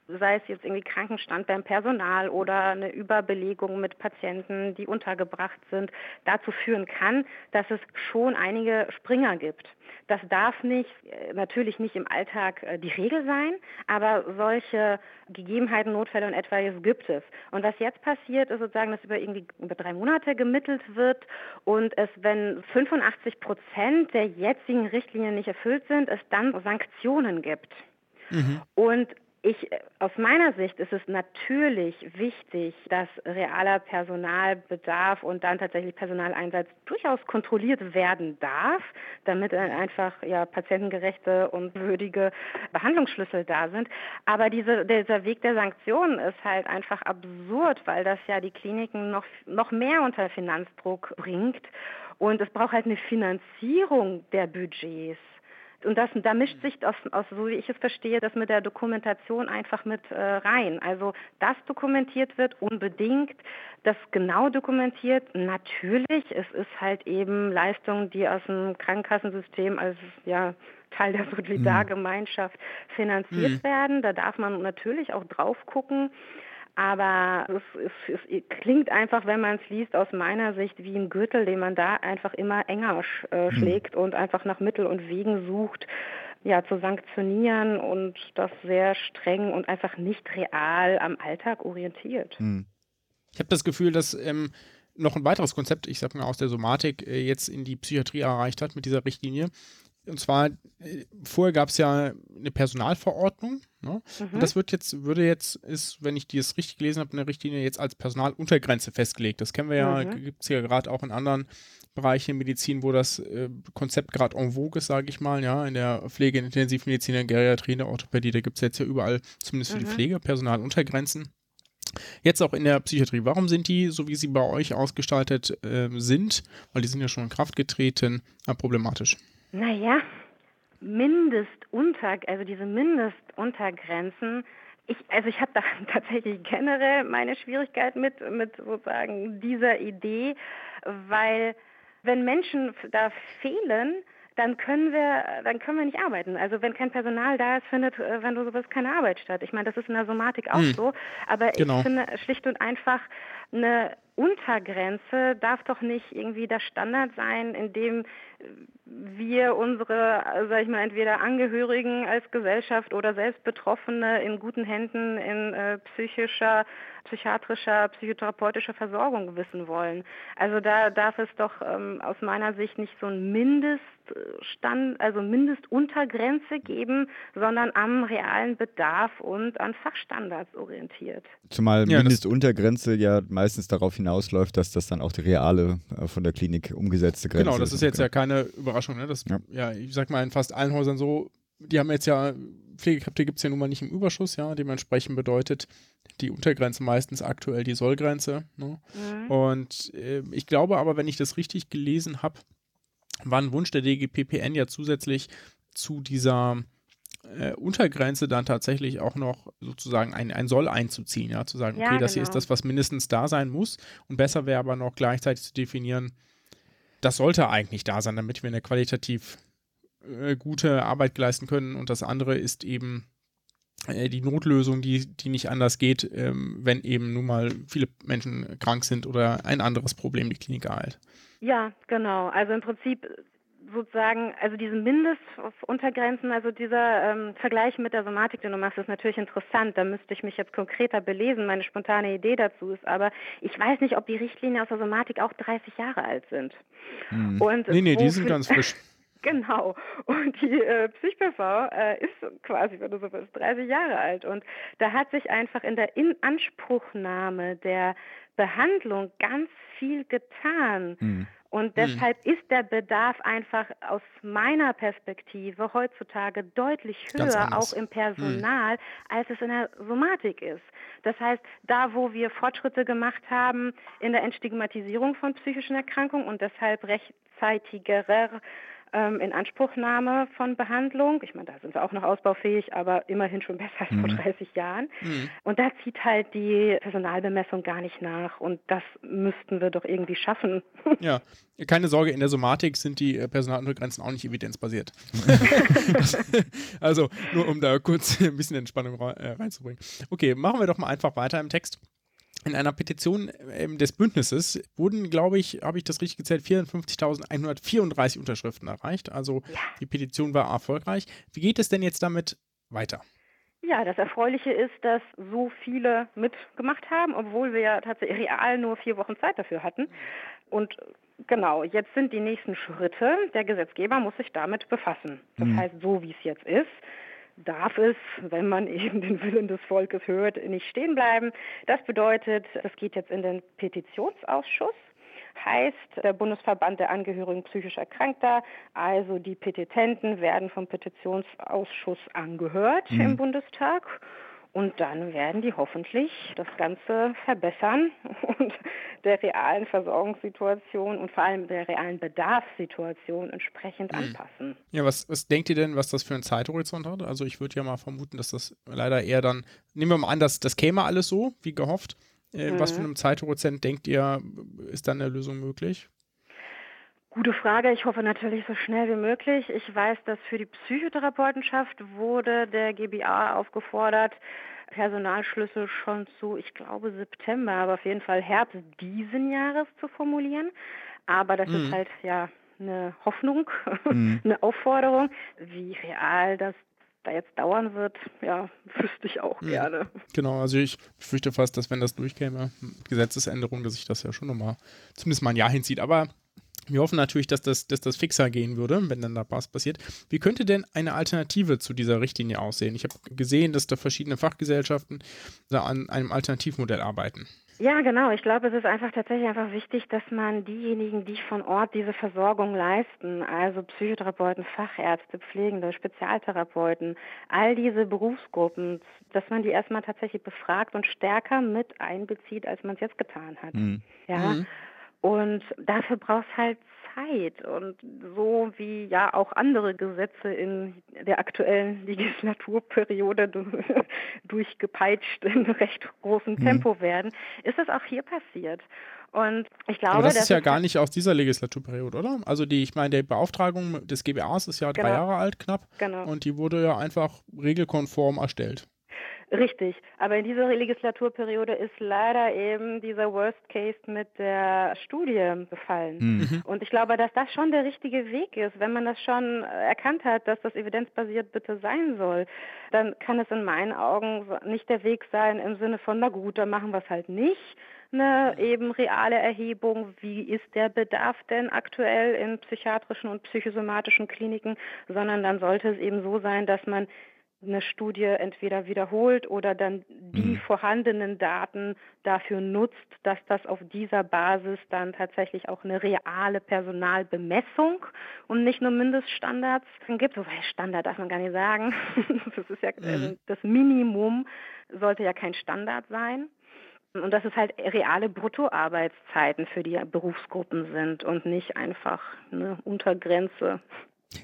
sei es jetzt irgendwie Krankenstand beim Personal oder eine Überbelegung mit Patienten, die untergebracht sind, dazu führen kann, dass es schon einige Springer gibt. Das darf nicht, äh, natürlich nicht im Alltag äh, die Regel sein, aber solche Gegebenheiten, Notfälle und etwaiges gibt es. Und was jetzt passiert, ist sozusagen, dass über irgendwie über drei Monate gemittelt wird und es, wenn 85 Prozent der jetzigen Richtlinien nicht erfüllt sind, es dann Sanktionen gibt. Mhm. Und Ich, aus meiner Sicht ist es natürlich wichtig, dass realer Personalbedarf und dann tatsächlich Personaleinsatz durchaus kontrolliert werden darf, damit einfach ja, patientengerechte und würdige Behandlungsschlüssel da sind. Aber diese, dieser Weg der Sanktionen ist halt einfach absurd, weil das ja die Kliniken noch, noch mehr unter Finanzdruck bringt. Und es braucht halt eine Finanzierung der Budgets. Und das, da mischt sich, aus, aus, so wie ich es verstehe, das mit der Dokumentation einfach mit äh, rein. Also, dass dokumentiert wird, unbedingt, das genau dokumentiert, natürlich, es ist halt eben Leistung, die aus dem Krankenkassensystem als ja, Teil der Solidargemeinschaft finanziert mhm. werden. Da darf man natürlich auch drauf gucken. Aber es, es, es, klingt einfach, wenn man es liest, aus meiner Sicht wie ein Gürtel, den man da einfach immer enger sch, äh, hm. schlägt und einfach nach Mittel und Wegen sucht, ja, zu sanktionieren und das sehr streng und einfach nicht real am Alltag orientiert. Hm. Ich habe das Gefühl, dass ähm, noch ein weiteres Konzept, ich sag mal aus der Somatik, äh, jetzt in die Psychiatrie erreicht hat mit dieser Richtlinie. Und zwar, äh, vorher gab es ja eine Personalverordnung. Ne? Mhm. Und das wird jetzt, würde jetzt, ist, wenn ich das richtig gelesen habe, eine Richtlinie jetzt als Personaluntergrenze festgelegt. Das kennen wir ja, mhm. gibt es ja gerade auch in anderen Bereichen in Medizin, wo das äh, Konzept gerade en vogue ist, sage ich mal, ja, in der Pflege, in Intensivmedizin, in der Geriatrie, in der Orthopädie, da gibt es jetzt ja überall, zumindest für mhm. die Pflege, Personaluntergrenzen. Jetzt auch in der Psychiatrie. Warum sind die, so wie sie bei euch ausgestaltet äh, sind, weil die sind ja schon in Kraft getreten, äh, problematisch? Naja, Mindestunter, also diese Mindestuntergrenzen, ich, also ich habe da tatsächlich generell meine Schwierigkeit mit, mit sozusagen dieser Idee, weil wenn Menschen da fehlen, dann können wir, dann können wir nicht arbeiten. Also wenn kein Personal da ist, findet, äh, wenn du so bist, keine Arbeit statt. Ich meine, das ist in der Somatik auch hm. so, aber genau. ich finde schlicht und einfach eine Untergrenze darf doch nicht irgendwie der Standard sein, in dem wir unsere, sag ich mal, entweder Angehörigen als Gesellschaft oder selbst Betroffene in guten Händen in äh, psychischer, psychiatrischer, psychotherapeutischer Versorgung wissen wollen. Also da darf es doch ähm, aus meiner Sicht nicht so ein Mindeststand, also Mindestuntergrenze geben, sondern am realen Bedarf und an Fachstandards orientiert. Zumal ja, Mindestuntergrenze ja meistens darauf hinausläuft, dass das dann auch die reale äh, von der Klinik umgesetzte Grenze ist. Genau, das ist jetzt ja keine keine Überraschung. Ne? Das, ja. ja, ich sag mal, in fast allen Häusern so, die haben jetzt ja, Pflegekräfte gibt es ja nun mal nicht im Überschuss, ja, dementsprechend bedeutet die Untergrenze meistens aktuell die Sollgrenze. Ne? Mhm. Und äh, ich glaube aber, wenn ich das richtig gelesen habe, war ein Wunsch der DGPPN ja zusätzlich zu dieser äh, Untergrenze dann tatsächlich auch noch sozusagen ein, ein Soll einzuziehen, ja, zu sagen, ja, okay, das genau. hier ist das, was mindestens da sein muss. Und besser wäre aber noch gleichzeitig zu definieren, das sollte eigentlich da sein, damit wir eine qualitativ äh, gute Arbeit leisten können. Und das andere ist eben äh, die Notlösung, die, die nicht anders geht, ähm, wenn eben nun mal viele Menschen krank sind oder ein anderes Problem die Klinik ereilt. Ja, genau. Also im Prinzip sozusagen, also diese Mindestuntergrenzen, also dieser ähm, Vergleich mit der Somatik, den du machst, ist natürlich interessant. Da müsste ich mich jetzt konkreter belesen. Meine spontane Idee dazu ist aber, ich weiß nicht, ob die Richtlinien aus der Somatik auch 30 Jahre alt sind. Hm. Und nee, nee, die sind ganz frisch. Genau. Und die äh, PsychPV äh, ist quasi, wenn du so willst, 30 Jahre alt. Und da hat sich einfach in der Inanspruchnahme der Behandlung ganz viel getan. Hm. Und hm. deshalb mhm. ist der Bedarf einfach aus meiner Perspektive heutzutage deutlich höher, auch im Personal, mhm. als es in der Somatik ist. Das heißt, da wo wir Fortschritte gemacht haben in der Entstigmatisierung von psychischen Erkrankungen und deshalb rechtzeitigerer ähm, Inanspruchnahme von Behandlung. Ich meine, da sind wir auch noch ausbaufähig, aber immerhin schon besser als vor 30 mhm. Jahren. Mhm. Und da zieht halt die Personalbemessung gar nicht nach. Und das müssten wir doch irgendwie schaffen. Ja, keine Sorge, in der Somatik sind die äh, Personaluntergrenzen auch nicht evidenzbasiert. also nur um da kurz ein bisschen Entspannung äh, reinzubringen. Okay, machen wir doch mal einfach weiter im Text. In einer Petition äh, des Bündnisses wurden, glaube ich, habe ich das richtig gezählt, 54.134 Unterschriften erreicht. Also ja. die Petition war erfolgreich. Wie geht es denn jetzt damit weiter? Ja, das Erfreuliche ist, dass so viele mitgemacht haben, obwohl wir ja tatsächlich real nur vier Wochen Zeit dafür hatten. Und genau, jetzt sind die nächsten Schritte. Der Gesetzgeber muss sich damit befassen. Das mhm. heißt, so wie es jetzt ist, darf es, wenn man eben den Willen des Volkes hört, nicht stehen bleiben. Das bedeutet, das geht jetzt in den Petitionsausschuss heißt der Bundesverband der Angehörigen psychisch Erkrankter, also die Petitenten werden vom Petitionsausschuss angehört mhm. im Bundestag und dann werden die hoffentlich das Ganze verbessern und der realen Versorgungssituation und vor allem der realen Bedarfssituation entsprechend mhm. anpassen. Ja, was, was denkt ihr denn, was das für einen Zeithorizont hat? Also ich würde ja mal vermuten, dass das leider eher dann, nehmen wir mal an, dass das käme alles so, wie gehofft. Äh, mhm. Was für einen Zeithorizont denkt ihr, ist dann eine Lösung möglich? Gute Frage. Ich hoffe natürlich so schnell wie möglich. Ich weiß, dass für die Psychotherapeutenschaft wurde der GBA aufgefordert, Personalschlüssel schon zu, ich glaube, September, aber auf jeden Fall Herbst diesen Jahres zu formulieren. Aber das mhm. ist halt ja eine Hoffnung, mhm. eine Aufforderung. Wie real das da jetzt dauern wird, ja, wüsste ich auch ja. gerne. Genau, also ich fürchte fast, dass wenn das durchkäme, Gesetzesänderung, dass sich das ja schon nochmal zumindest mal ein Jahr hinzieht. Aber wir hoffen natürlich, dass das, dass das fixer gehen würde, wenn dann da was passiert. Wie könnte denn eine Alternative zu dieser Richtlinie aussehen? Ich habe gesehen, dass da verschiedene Fachgesellschaften da an einem Alternativmodell arbeiten. Ja, genau. Ich glaube, es ist einfach tatsächlich einfach wichtig, dass man diejenigen, die von Ort diese Versorgung leisten, also Psychotherapeuten, Fachärzte, Pflegende, Spezialtherapeuten, all diese Berufsgruppen, dass man die erstmal tatsächlich befragt und stärker mit einbezieht, als man es jetzt getan hat. Mhm. Ja. Mhm. Und dafür braucht es halt Zeit. Und so wie ja auch andere Gesetze in der aktuellen Legislaturperiode durchgepeitscht in recht großem mhm. Tempo mhm. werden, ist das auch hier passiert. Und ich glaube, Aber das ist ja gar nicht aus dieser Legislaturperiode, oder? Also die, ich meine, die Beauftragung des GBAs ist ja genau. drei Jahre alt knapp. Genau. Und die wurde ja einfach regelkonform erstellt. Richtig, aber in dieser Legislaturperiode ist leider eben dieser Worst Case mit der Studie gefallen. Hm. Mhm. Und ich glaube, dass das schon der richtige Weg ist. Wenn man das schon erkannt hat, dass das evidenzbasiert bitte sein soll, dann kann es in meinen Augen nicht der Weg sein im Sinne von, na gut, dann machen wir es halt nicht. Eine eben reale Erhebung, wie ist der Bedarf denn aktuell in psychiatrischen und psychosomatischen Kliniken, sondern dann sollte es eben so sein, dass man eine Studie entweder wiederholt oder dann die mhm. vorhandenen Daten dafür nutzt, dass das auf dieser Basis dann tatsächlich auch eine reale Personalbemessung und nicht nur Mindeststandards gibt. Wobei Standard darf man gar nicht sagen. Das ist ja mhm. das Minimum sollte ja kein Standard sein. Und dass es halt reale Bruttoarbeitszeiten für die Berufsgruppen sind und nicht einfach eine Untergrenze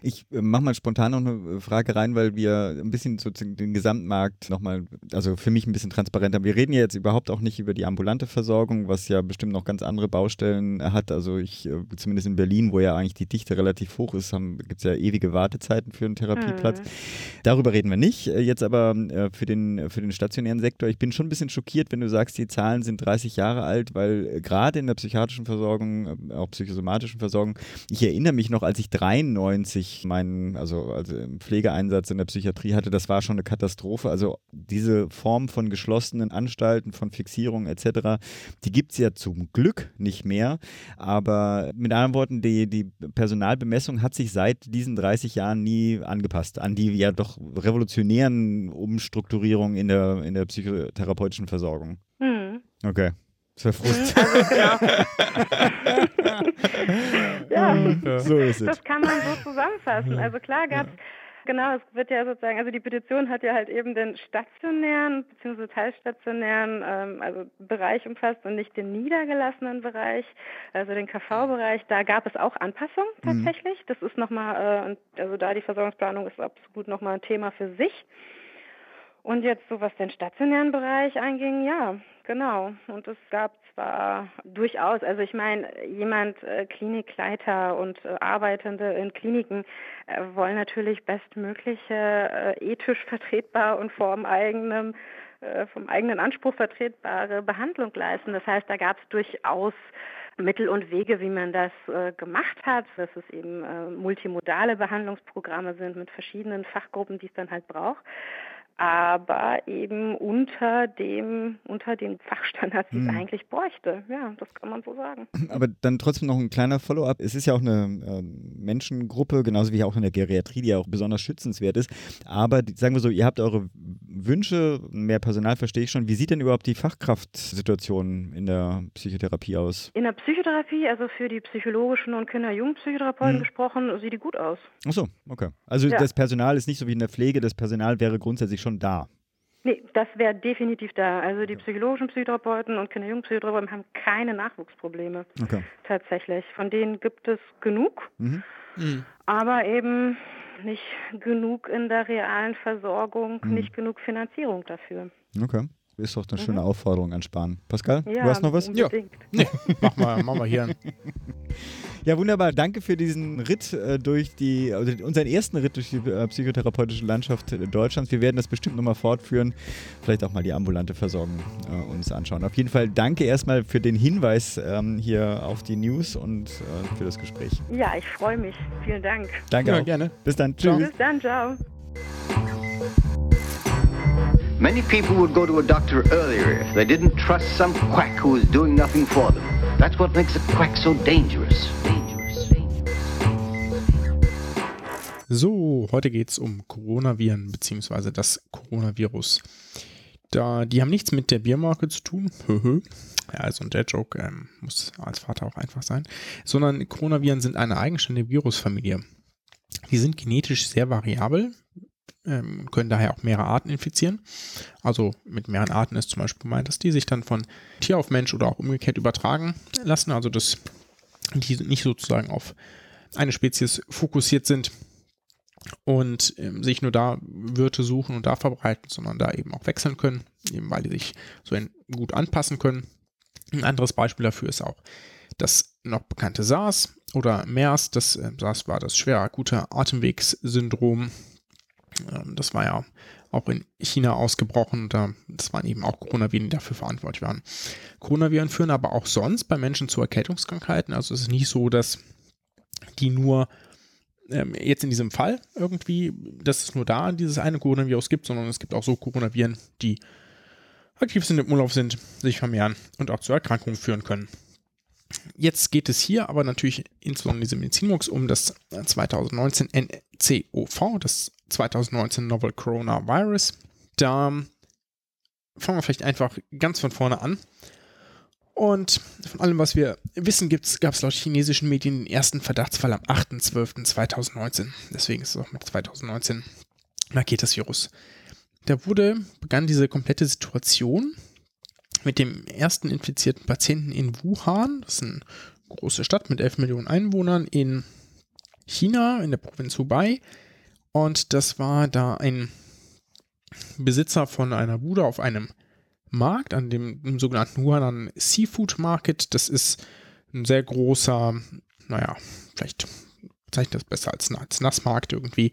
ich äh, mache mal spontan noch eine äh, Frage rein, weil wir ein bisschen so den Gesamtmarkt nochmal, also für mich ein bisschen transparenter. Wir reden ja jetzt überhaupt auch nicht über die ambulante Versorgung, was ja bestimmt noch ganz andere Baustellen hat. Also ich, äh, zumindest in Berlin, wo ja eigentlich die Dichte relativ hoch ist, gibt es ja ewige Wartezeiten für einen Therapieplatz. Mhm. Darüber reden wir nicht. Jetzt aber für den, für den stationären Sektor, ich bin schon ein bisschen schockiert, wenn du sagst, die Zahlen sind 30 Jahre alt, weil gerade in der psychiatrischen Versorgung, auch psychosomatischen Versorgung, ich erinnere mich noch, als ich 93 ich meinen, also, also im Pflegeeinsatz in der Psychiatrie hatte, das war schon eine Katastrophe. Also diese Form von geschlossenen Anstalten, von Fixierung etc., die gibt es ja zum Glück nicht mehr. Aber mit anderen Worten, die, die Personalbemessung hat sich seit diesen 30 Jahren nie angepasst an die ja doch revolutionären Umstrukturierungen in der, in der psychotherapeutischen Versorgung. Mhm. Okay. Das wäre Frust. Also, genau. ja, so ist es. Das kann man so zusammenfassen. Also klar gab es Genau, es wird ja sozusagen, also die Petition hat ja halt eben den stationären bzw. teilstationären ähm, also Bereich umfasst und nicht den niedergelassenen Bereich, also den KV-Bereich. Da gab es auch Anpassungen mhm. tatsächlich. Mhm. Das ist nochmal, äh, also da die Versorgungsplanung ist absolut nochmal ein Thema für sich. Und jetzt so was den stationären Bereich anging, ja, genau. Und es gab zwar durchaus, also ich meine, jemand, äh, Klinikleiter und äh, Arbeitende in Kliniken äh, wollen natürlich bestmögliche, äh, ethisch vertretbar und vom eigenen, äh, vom eigenen Anspruch vertretbare Behandlung leisten. Das heißt, da gab es durchaus Mittel und Wege, wie man das äh, gemacht hat, dass es eben äh, multimodale Behandlungsprogramme sind mit verschiedenen Fachgruppen, die es dann halt braucht. Aber eben unter dem, unter den Fachstandards, die Hm. es eigentlich bräuchte. Ja, das kann man so sagen. Aber dann trotzdem noch ein kleiner Follow-up. Es ist ja auch eine ähm, Menschengruppe, genauso wie auch in der Geriatrie, die ja auch besonders schützenswert ist. Aber sagen wir so, ihr habt eure Wünsche, mehr Personal verstehe ich schon. Wie sieht denn überhaupt die Fachkraftsituation in der Psychotherapie aus? In der Psychotherapie, also für die psychologischen und Kinder-Jugendpsychotherapeuten Hm. gesprochen, sieht die gut aus. Ach so, okay. Also Ja. das Personal ist nicht so wie in der Pflege, das Personal wäre grundsätzlich schon da. Nee, das wäre definitiv da. Also die psychologischen Psychotherapeuten und Kinder-Jugendpsychotherapeuten haben keine Nachwuchsprobleme Okay. tatsächlich. Von denen gibt es genug, Mhm. Mhm. aber eben nicht genug in der realen Versorgung, Mhm. nicht genug Finanzierung dafür. Okay. Ist doch eine schöne Aufforderung an Spahn. Pascal, Ja, du hast noch was? Ja. unbedingt. Nee, machen wir, machen wir hier. Ja, wunderbar. Danke für diesen Ritt äh, durch die, also unseren ersten Ritt durch die äh, psychotherapeutische Landschaft äh, Deutschlands. Wir werden das bestimmt nochmal fortführen. Vielleicht auch mal die ambulante Versorgung äh, uns anschauen. Auf jeden Fall danke erstmal für den Hinweis ähm, hier auf die News und äh, für das Gespräch. Ja, ich freue mich. Vielen Dank. Danke Ja, auch. gerne. Bis dann. Tschüss. Bis dann, ciao. Many people would go to a doctor earlier if they didn't trust some quack who is doing nothing for them. That's what makes a quack so dangerous. So, heute geht es um Coronaviren beziehungsweise das Coronavirus. Da, die haben nichts mit der Biermarke zu tun. Ja, also der Joke ähm, muss als Vater auch einfach sein. Sondern Coronaviren sind eine eigenständige Virusfamilie. Die sind genetisch sehr variabel, ähm, können daher auch mehrere Arten infizieren. Also mit mehreren Arten ist zum Beispiel gemeint, dass die sich dann von Tier auf Mensch oder auch umgekehrt übertragen lassen. Also dass die nicht sozusagen auf eine Spezies fokussiert sind und ähm, sich nur da Wirte suchen und da verbreiten, sondern da eben auch wechseln können, eben weil die sich so gut anpassen können. Ein anderes Beispiel dafür ist auch das noch bekannte SARS oder MERS. Das äh, SARS war das schwere akute Atemwegssyndrom. Ähm, das war ja auch in China ausgebrochen. Da, das waren eben auch Coronaviren, die dafür verantwortlich waren. Coronaviren führen aber auch sonst bei Menschen zu Erkältungskrankheiten. Also es ist nicht so, dass die nur ähm, jetzt in diesem Fall irgendwie, dass es nur da dieses eine Coronavirus gibt, sondern es gibt auch so Coronaviren, die aktiv sind, im Umlauf sind, sich vermehren und auch zu Erkrankungen führen können. Jetzt geht es hier aber natürlich insbesondere in diesem Medizinmux um das 2019 NCOV, das 2019 Novel Coronavirus. Da fangen wir vielleicht einfach ganz von vorne an. Und von allem, was wir wissen, gab es laut chinesischen Medien den ersten Verdachtsfall am 8.12.2019. Deswegen ist es auch mit 2019 markiert das Virus. Da wurde, begann diese komplette Situation mit dem ersten infizierten Patienten in Wuhan. Das ist eine große Stadt mit 11 Millionen Einwohnern in China, in der Provinz Hubei. Und das war da ein Besitzer von einer Bude auf einem Markt, an dem, sogenannten Huanan Seafood Market. Das ist ein sehr großer, naja, vielleicht zeichnet das besser als, als Nassmarkt irgendwie,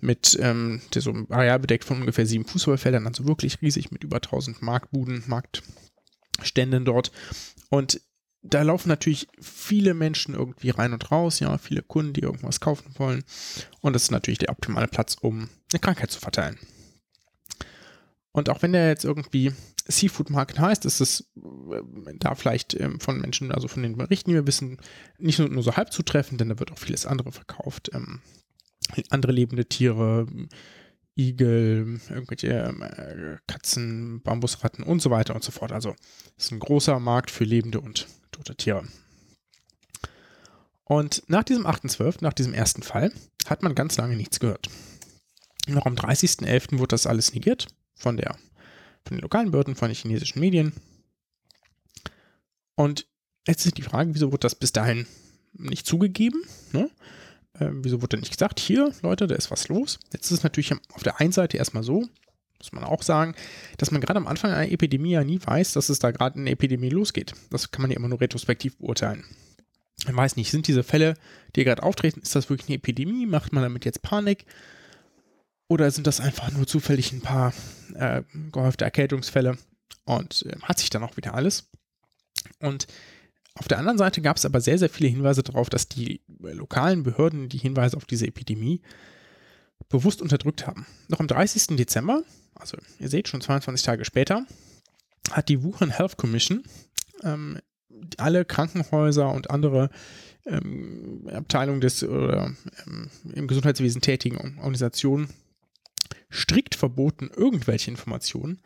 mit ähm, der so areal bedeckt von ungefähr sieben Fußballfeldern, also wirklich riesig mit über 1000 Marktbuden, Marktständen dort. Und da laufen natürlich viele Menschen irgendwie rein und raus, ja, viele Kunden, die irgendwas kaufen wollen. Und das ist natürlich der optimale Platz, um eine Krankheit zu verteilen. Und auch wenn der jetzt irgendwie Seafood Market heißt, ist es äh, da vielleicht ähm, von Menschen, also von den Berichten, die wir wissen, nicht nur, so halb zutreffend, denn da wird auch vieles andere verkauft. Ähm, andere lebende Tiere, Igel, irgendwelche äh, Katzen, Bambusratten und so weiter und so fort. Also es ist ein großer Markt für lebende und tote Tiere. Und nach diesem 8.12., nach diesem ersten Fall, hat man ganz lange nichts gehört. Noch am 30.11. wurde das alles negiert von der von den lokalen Behörden, von den chinesischen Medien. Und jetzt ist die Frage, wieso wurde das bis dahin nicht zugegeben? Ne? Äh, wieso wurde nicht gesagt, hier, Leute, da ist was los? Jetzt ist es natürlich auf der einen Seite erstmal so, muss man auch sagen, dass man gerade am Anfang einer Epidemie ja nie weiß, dass es da gerade eine Epidemie losgeht. Das kann man ja immer nur retrospektiv beurteilen. Man weiß nicht, sind diese Fälle, die gerade auftreten, ist das wirklich eine Epidemie? Macht man damit jetzt Panik? Oder sind das einfach nur zufällig ein paar äh, gehäufte Erkältungsfälle und äh, hat sich dann auch wieder alles? Und auf der anderen Seite gab es aber sehr, sehr viele Hinweise darauf, dass die lokalen Behörden die Hinweise auf diese Epidemie bewusst unterdrückt haben. Noch am 30. Dezember, also ihr seht schon 22 Tage später, hat die Wuhan Health Commission ähm, alle Krankenhäuser und andere ähm, Abteilungen des oder ähm, im Gesundheitswesen tätigen Organisationen strikt verboten, irgendwelche Informationen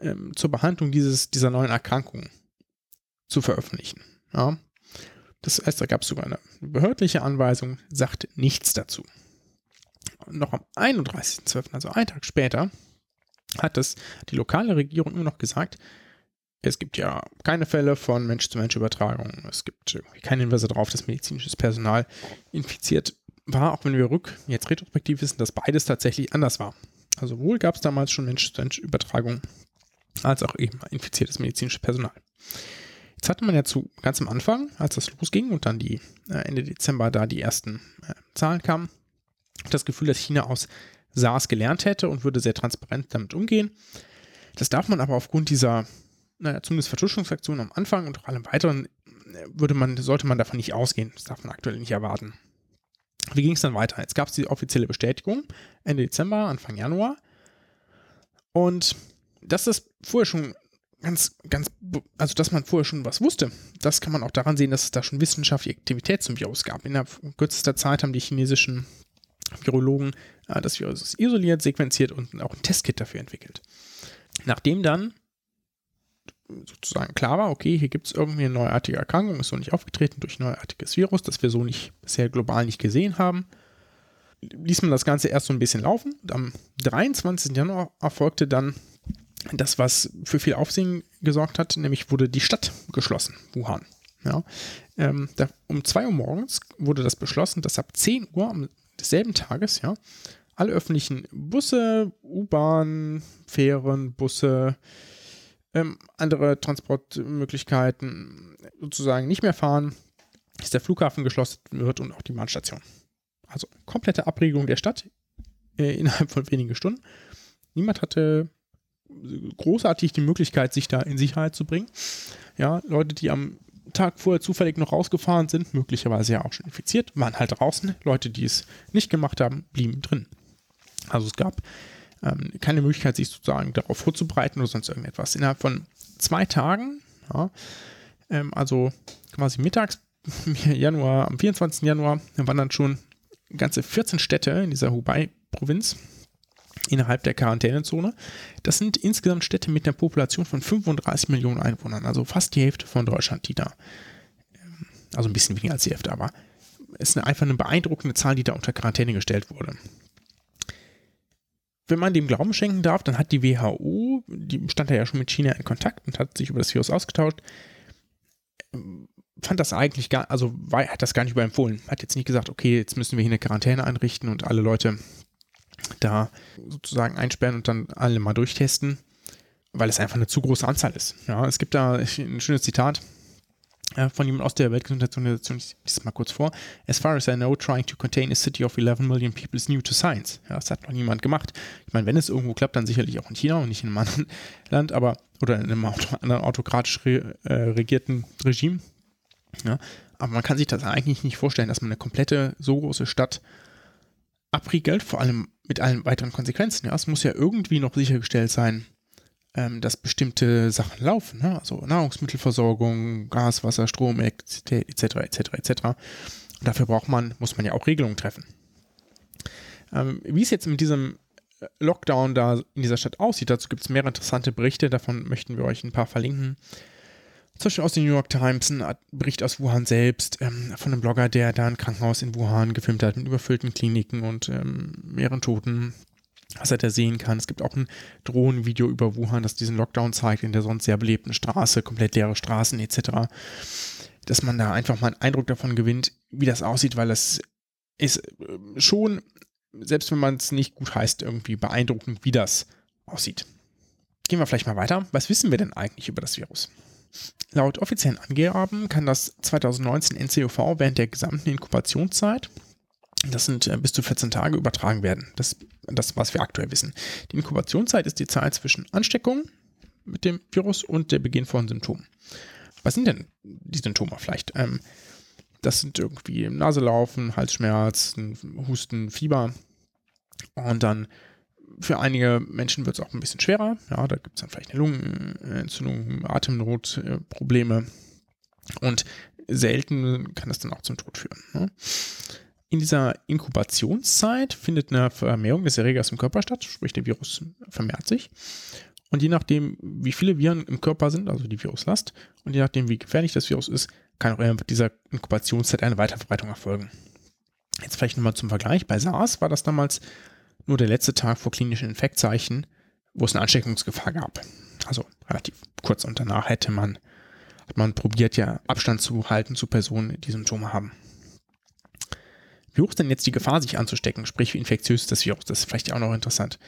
ähm, zur Behandlung dieses, dieser neuen Erkrankung zu veröffentlichen. Ja. Das heißt, da gab es sogar eine behördliche Anweisung, sagt nichts dazu. Noch am 31.12., also einen Tag später, hat das die lokale Regierung immer noch gesagt, es gibt ja keine Fälle von Mensch-zu-Mensch-Übertragung. Es gibt keine Hinweise darauf, dass medizinisches Personal infiziert war, auch wenn wir rück jetzt retrospektiv wissen, dass beides tatsächlich anders war. Also wohl gab es damals schon Mensch-zu-Mensch-Übertragung, als auch eben infiziertes medizinisches Personal. Jetzt hatte man ja zu ganz am Anfang, als das losging und dann die äh, Ende Dezember da die ersten äh, Zahlen kamen, das Gefühl, dass China aus SARS gelernt hätte und würde sehr transparent damit umgehen. Das darf man aber aufgrund dieser, naja, zumindest Vertuschungsaktion am Anfang und auch allem weiteren, äh, würde man, sollte man davon nicht ausgehen. Das darf man aktuell nicht erwarten. Wie ging es dann weiter? Jetzt gab es die offizielle Bestätigung Ende Dezember, Anfang Januar. Und dass das vorher schon ganz, ganz, also dass man vorher schon was wusste, das kann man auch daran sehen, dass es da schon wissenschaftliche Aktivität zum Virus gab. In kürzester Zeit haben die chinesischen Virologen äh, das Virus isoliert, sequenziert und auch ein Testkit dafür entwickelt. Nachdem dann sozusagen klar war, okay, hier gibt es irgendwie eine neuartige Erkrankung, ist so nicht aufgetreten durch ein neuartiges Virus, das wir so nicht bisher global nicht gesehen haben, ließ man das Ganze erst so ein bisschen laufen. Und am 23. Januar erfolgte dann das, was für viel Aufsehen gesorgt hat, nämlich wurde die Stadt geschlossen, Wuhan. Ja, ähm, da, um 2 Uhr morgens wurde das beschlossen, dass ab 10 Uhr am desselben Tages, ja, alle öffentlichen Busse, U-Bahn, Fähren, Busse, ähm, andere Transportmöglichkeiten sozusagen nicht mehr fahren, dass der Flughafen geschlossen wird und auch die Bahnstation. Also komplette Abregelung der Stadt äh, innerhalb von wenigen Stunden. Niemand hatte großartig die Möglichkeit, sich da in Sicherheit zu bringen. Ja, Leute, die am Tag vorher zufällig noch rausgefahren sind, möglicherweise ja auch schon infiziert, waren halt draußen. Leute, die es nicht gemacht haben, blieben drin. Also es gab ähm, keine Möglichkeit, sich sozusagen darauf vorzubereiten oder sonst irgendetwas. Innerhalb von zwei Tagen, ja, ähm, also quasi mittags, Januar, am 24. Januar, waren dann schon ganze 14 Städte in dieser Hubei-Provinz innerhalb der Quarantänezone. Das sind insgesamt Städte mit einer Population von 35 Millionen Einwohnern, also fast die Hälfte von Deutschland, die da, ähm, also ein bisschen weniger als die Hälfte, aber es ist einfach eine beeindruckende Zahl, die da unter Quarantäne gestellt wurde. Wenn man dem Glauben schenken darf, dann hat die WHO, die stand ja schon mit China in Kontakt und hat sich über das Virus ausgetauscht, ähm, fand das eigentlich gar, also war, hat das gar nicht überempfohlen. Hat jetzt nicht gesagt, okay, jetzt müssen wir hier eine Quarantäne einrichten und alle Leute da sozusagen einsperren und dann alle mal durchtesten, weil es einfach eine zu große Anzahl ist. Ja, es gibt da ein schönes Zitat von jemand aus der Weltgesundheitsorganisation, ich lese es mal kurz vor. As far as I know, trying to contain a city of 11 million people is new to science. Ja, das hat noch niemand gemacht. Ich meine, wenn es irgendwo klappt, dann sicherlich auch in China und nicht in einem anderen Land, aber oder in einem anderen autokratisch re, äh, regierten Regime. Ja, aber man kann sich das eigentlich nicht vorstellen, dass man eine komplette so große Stadt abriegelt, vor allem mit allen weiteren Konsequenzen. Ja, es muss ja irgendwie noch sichergestellt sein, ähm, dass bestimmte Sachen laufen, ne? also Nahrungsmittelversorgung, Gas, Wasser, Strom, Elektrizität etc. etc. etc. Und dafür braucht man, muss man ja auch Regelungen treffen. Ähm, wie es jetzt mit diesem Lockdown da in dieser Stadt aussieht, dazu gibt es mehrere interessante Berichte, davon möchten wir euch ein paar verlinken. Zum Beispiel aus den New York Times, ein Bericht aus Wuhan selbst, ähm, von einem Blogger, der da ein Krankenhaus in Wuhan gefilmt hat mit überfüllten Kliniken und ähm, mehreren Toten, was er da sehen kann. Es gibt auch ein Drohnenvideo über Wuhan, das diesen Lockdown zeigt, in der sonst sehr belebten Straße, komplett leere Straßen etc. Dass man da einfach mal einen Eindruck davon gewinnt, wie das aussieht, weil es ist äh, schon, selbst wenn man es nicht gut heißt, irgendwie beeindruckend, wie das aussieht. Gehen wir vielleicht mal weiter. Was wissen wir denn eigentlich über das Virus? Laut offiziellen Angaben kann das 2019 NCOV während der gesamten Inkubationszeit, das sind äh, bis zu 14 Tage, übertragen werden. Das, das, was wir aktuell wissen. Die Inkubationszeit ist die Zeit zwischen Ansteckung mit dem Virus und der Beginn von Symptomen. Was sind denn die Symptome vielleicht? Ähm, das sind irgendwie Naselaufen, Halsschmerz, Husten, Fieber. Und dann für einige Menschen wird es auch ein bisschen schwerer. Ja, da gibt es dann vielleicht eine Lungenentzündung, Atemnot, äh, Probleme. Und selten kann das dann auch zum Tod führen. Ne? In dieser Inkubationszeit findet eine Vermehrung des Erregers im Körper statt, sprich der Virus vermehrt sich. Und je nachdem, wie viele Viren im Körper sind, also die Viruslast, und je nachdem, wie gefährlich das Virus ist, kann auch in dieser Inkubationszeit eine Weiterverbreitung erfolgen. Jetzt vielleicht nochmal zum Vergleich. Bei SARS war das damals nur der letzte Tag vor klinischen Infektzeichen, wo es eine Ansteckungsgefahr gab. Also relativ kurz und danach hätte man, hat man probiert, ja Abstand zu halten zu Personen, die Symptome haben. Wie hoch ist denn jetzt die Gefahr, sich anzustecken, sprich wie infektiös ist das Virus? Das ist vielleicht auch noch interessant.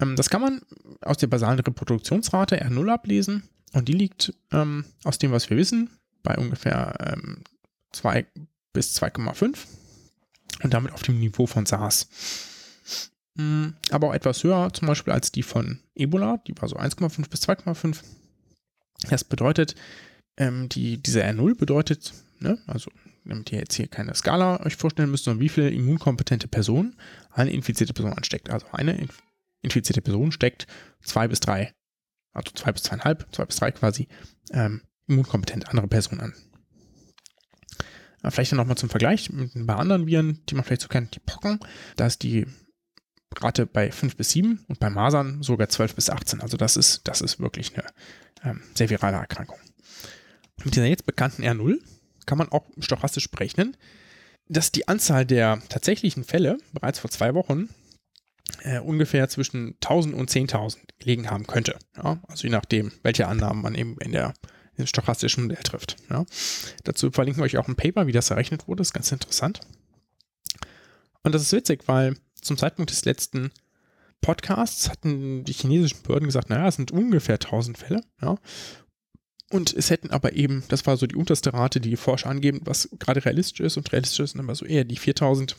Ähm, das kann man aus der basalen Reproduktionsrate R0 ablesen und die liegt ähm, aus dem, was wir wissen, bei ungefähr ähm, 2 bis 2,5 und damit auf dem Niveau von SARS. Mhm, aber auch etwas höher zum Beispiel als die von Ebola, die war so 1,5 bis 2,5. Das bedeutet, ähm, die, diese R0 bedeutet, ne, also damit ihr jetzt hier keine Skala euch vorstellen müsst, sondern wie viele immunkompetente Personen eine infizierte Person ansteckt. Also eine infizierte Person steckt zwei bis drei, also zwei bis zweieinhalb, zwei bis drei quasi, ähm, immunkompetent andere Personen an. Äh, vielleicht dann nochmal zum Vergleich mit ein paar anderen Viren, die man vielleicht so kennt, die Pocken. Da ist die Rate bei 5 bis 7 und bei Masern sogar 12 bis 18. Also das ist, das ist wirklich eine ähm, sehr virale Erkrankung. Mit dieser jetzt bekannten R0 kann man auch stochastisch berechnen, dass die Anzahl der tatsächlichen Fälle bereits vor zwei Wochen äh, ungefähr zwischen 1000 und 10.000 gelegen haben könnte. Ja? Also je nachdem, welche Annahmen man eben in der in stochastischen Modell trifft. Ja? Dazu verlinken wir euch auch ein Paper, wie das errechnet wurde. Das ist ganz interessant. Und das ist witzig, weil zum Zeitpunkt des letzten Podcasts hatten die chinesischen Behörden gesagt, naja, es sind ungefähr 1000 Fälle. Ja? Und es hätten aber eben, das war so die unterste Rate, die die Forscher angeben, was gerade realistisch ist. Und realistisch sind immer so eher die 4000.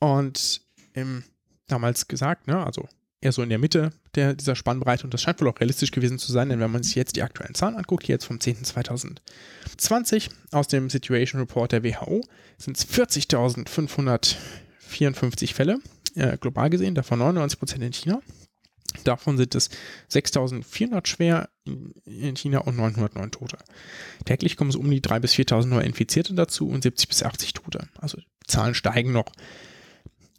Und ähm, damals gesagt, ne, also eher so in der Mitte der, dieser Spannbreite. Und das scheint wohl auch realistisch gewesen zu sein, denn wenn man sich jetzt die aktuellen Zahlen anguckt, hier jetzt vom 10.2020 aus dem Situation Report der WHO, sind es 40.554 Fälle äh, global gesehen, davon 99% in China. Davon sind es 6400 schwer in China und 909 Tote. Täglich kommen es um die 3.000 bis 4.000 neue Infizierte dazu und 70 bis 80 Tote. Also die Zahlen steigen noch.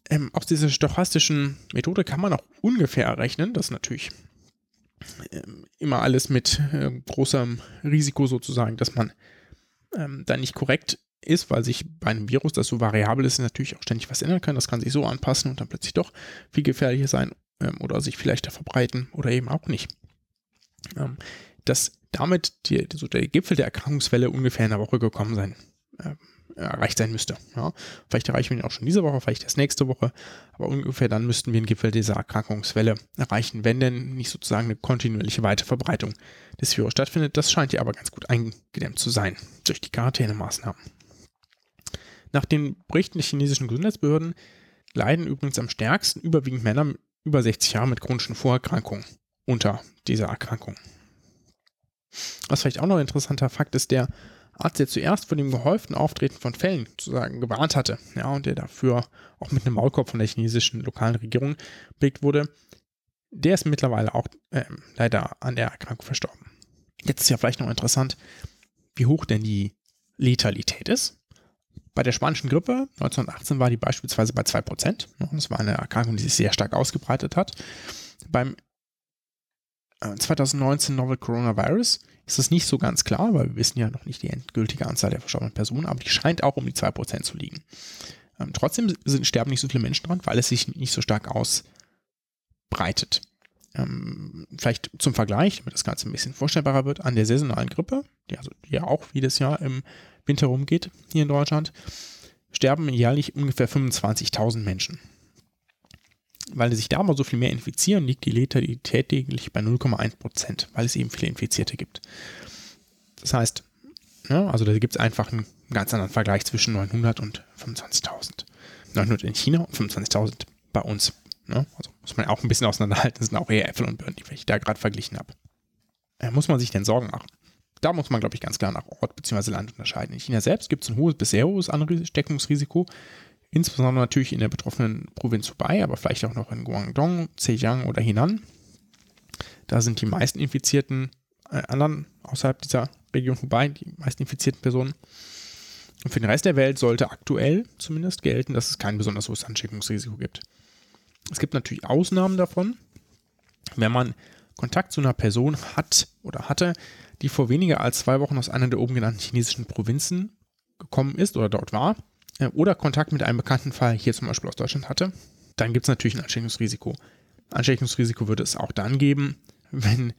Ähm, aus dieser stochastischen Methode kann man auch ungefähr errechnen, das ist natürlich ähm, immer alles mit äh, großem Risiko sozusagen, dass man ähm, da nicht korrekt ist, weil sich bei einem Virus, das so variabel ist, natürlich auch ständig was ändern kann. Das kann sich so anpassen und dann plötzlich doch viel gefährlicher sein ähm, oder sich vielleicht verbreiten oder eben auch nicht. Ähm, dass damit die, so der Gipfel der Erkrankungswelle ungefähr in einer Woche gekommen sein, äh, erreicht sein müsste. Ja. Vielleicht erreichen wir ihn auch schon diese Woche, vielleicht erst nächste Woche, aber ungefähr dann müssten wir den Gipfel dieser Erkrankungswelle erreichen, wenn denn nicht sozusagen eine kontinuierliche Weiterverbreitung des Virus stattfindet. Das scheint ja aber ganz gut eingedämmt zu sein durch die Quarantänemaßnahmen. Nach den Berichten der chinesischen Gesundheitsbehörden leiden übrigens am stärksten überwiegend Männer über 60 Jahre mit chronischen Vorerkrankungen unter dieser Erkrankung. Was vielleicht auch noch ein interessanter Fakt ist, der Arzt, der zuerst vor dem gehäuften Auftreten von Fällen sozusagen gewarnt hatte, ja, und der dafür auch mit einem Maulkorb von der chinesischen lokalen Regierung belegt wurde, der ist mittlerweile auch äh, leider an der Erkrankung verstorben. Jetzt ist ja vielleicht noch interessant, wie hoch denn die Letalität ist. Bei der spanischen Grippe 1918 war die beispielsweise bei 2%. Das war eine Erkrankung, die sich sehr stark ausgebreitet hat. Beim 2019 äh, Novel Coronavirus ist es nicht so ganz klar, weil wir wissen ja noch nicht die endgültige Anzahl der verstorbenen Personen, aber die scheint auch um die 2% zu liegen. Ähm, trotzdem sind, sterben nicht so viele Menschen dran, weil es sich nicht so stark ausbreitet. Ähm, vielleicht zum Vergleich, damit das Ganze ein bisschen vorstellbarer wird, an der saisonalen Grippe, die, also, die ja auch jedes Jahr im Winter rumgeht hier in Deutschland, sterben jährlich ungefähr 25.000 Menschen. Weil sich da aber so viel mehr infizieren, liegt die Letalität täglich bei 0,1% weil es eben viele Infizierte gibt. Das heißt, ja, ne, also da gibt es einfach einen ganz anderen Vergleich zwischen 900 und 25.000. 900 in China und 25.000 bei uns. Ne? Also muss man auch ein bisschen auseinanderhalten. Das sind auch eher Äpfel und Birnen, die ich da gerade verglichen habe. Äh, muss man sich denn Sorgen machen? Da muss man, glaube ich, ganz klar nach Ort bzw. Land unterscheiden. In China selbst gibt es ein hohes, bisher hohes Ansteckungsrisiko. insbesondere natürlich in der betroffenen Provinz Hubei, aber vielleicht auch noch in Guangdong, Zhejiang oder Henan. Da sind die meisten Infizierten äh, anderen außerhalb dieser Region Hubei, die meisten infizierten Personen. Und für den Rest der Welt sollte aktuell zumindest gelten, dass es kein besonders hohes Ansteckungsrisiko gibt. Es gibt natürlich Ausnahmen davon. Wenn man Kontakt zu einer Person hat oder hatte, die vor weniger als zwei Wochen aus einer der oben genannten chinesischen Provinzen gekommen ist oder dort war, äh, oder Kontakt mit einem bekannten Fall hier zum Beispiel aus Deutschland hatte, dann gibt es natürlich ein Ansteckungsrisiko. Ansteckungsrisiko würde es auch dann geben, wenn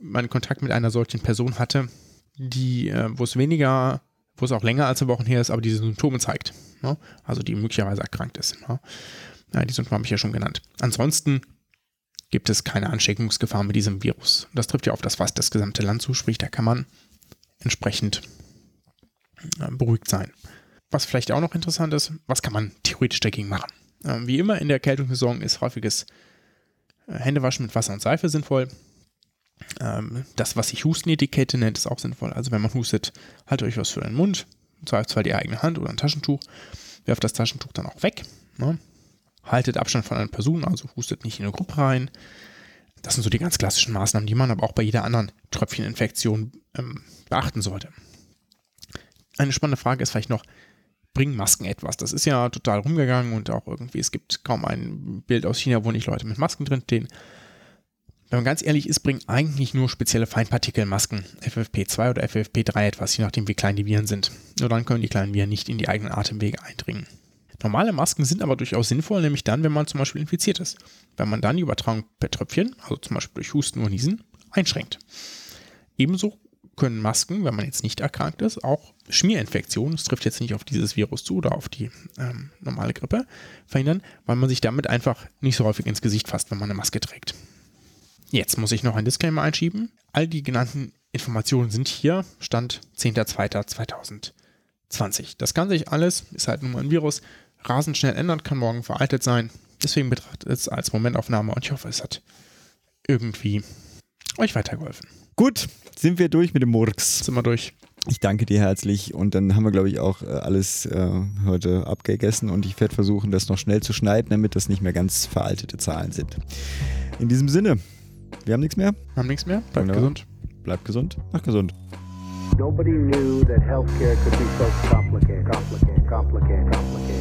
man Kontakt mit einer solchen Person hatte, die, äh, wo es weniger, wo es auch länger als eine Woche her ist, aber diese Symptome zeigt. Ne? Also die möglicherweise erkrankt ist. Ne? Die Symptome habe ich ja schon genannt. Ansonsten gibt es keine Ansteckungsgefahr mit diesem Virus. Das trifft ja auf das fast das gesamte Land zu, sprich, da kann man entsprechend äh, beruhigt sein. Was vielleicht auch noch interessant ist, was kann man theoretisch dagegen machen? Ähm, wie immer in der Erkältungssaison ist häufiges äh, Händewaschen mit Wasser und Seife sinnvoll. Ähm, das, was sich Hustenetikette nennt, ist auch sinnvoll. Also wenn man hustet, haltet euch was für den Mund, im Zweifelsfall die eigene Hand oder ein Taschentuch, werft das Taschentuch dann auch weg. Ne? Haltet Abstand von einer Person, also hustet nicht in eine Gruppe rein. Das sind so die ganz klassischen Maßnahmen, die man aber auch bei jeder anderen Tröpfcheninfektion ähm, beachten sollte. Eine spannende Frage ist vielleicht noch, bringen Masken etwas? Das ist ja total rumgegangen und auch irgendwie, es gibt kaum ein Bild aus China, wo nicht Leute mit Masken drin stehen. Wenn man ganz ehrlich ist, bringen eigentlich nur spezielle Feinpartikelmasken, FFP2 oder FFP3 etwas, je nachdem wie klein die Viren sind. Nur dann können die kleinen Viren nicht in die eigenen Atemwege eindringen. Normale Masken sind aber durchaus sinnvoll, nämlich dann, wenn man zum Beispiel infiziert ist. Wenn man dann die Übertragung per Tröpfchen, also zum Beispiel durch Husten oder Niesen, einschränkt. Ebenso können Masken, wenn man jetzt nicht erkrankt ist, auch Schmierinfektionen, das trifft jetzt nicht auf dieses Virus zu oder auf die ähm, normale Grippe, verhindern, weil man sich damit einfach nicht so häufig ins Gesicht fasst, wenn man eine Maske trägt. Jetzt muss ich noch ein Disclaimer einschieben. All die genannten Informationen sind hier, Stand 10.02.2020. Das kann sich alles, ist halt nun mal ein Virus, rasend schnell ändern, kann morgen veraltet sein. Deswegen betrachtet es als Momentaufnahme und ich hoffe, es hat irgendwie euch weitergeholfen. Gut, sind wir durch mit dem Murks. Sind wir durch. Ich danke dir herzlich und dann haben wir, glaube ich, auch äh, alles äh, heute abgegessen und ich werde versuchen, das noch schnell zu schneiden, damit das nicht mehr ganz veraltete Zahlen sind. In diesem Sinne, wir haben nichts mehr. Wir haben nichts mehr. Bleibt gesund. Bleibt gesund. Ach, gesund. Nobody knew that healthcare could be so complicated, complicated, complicated.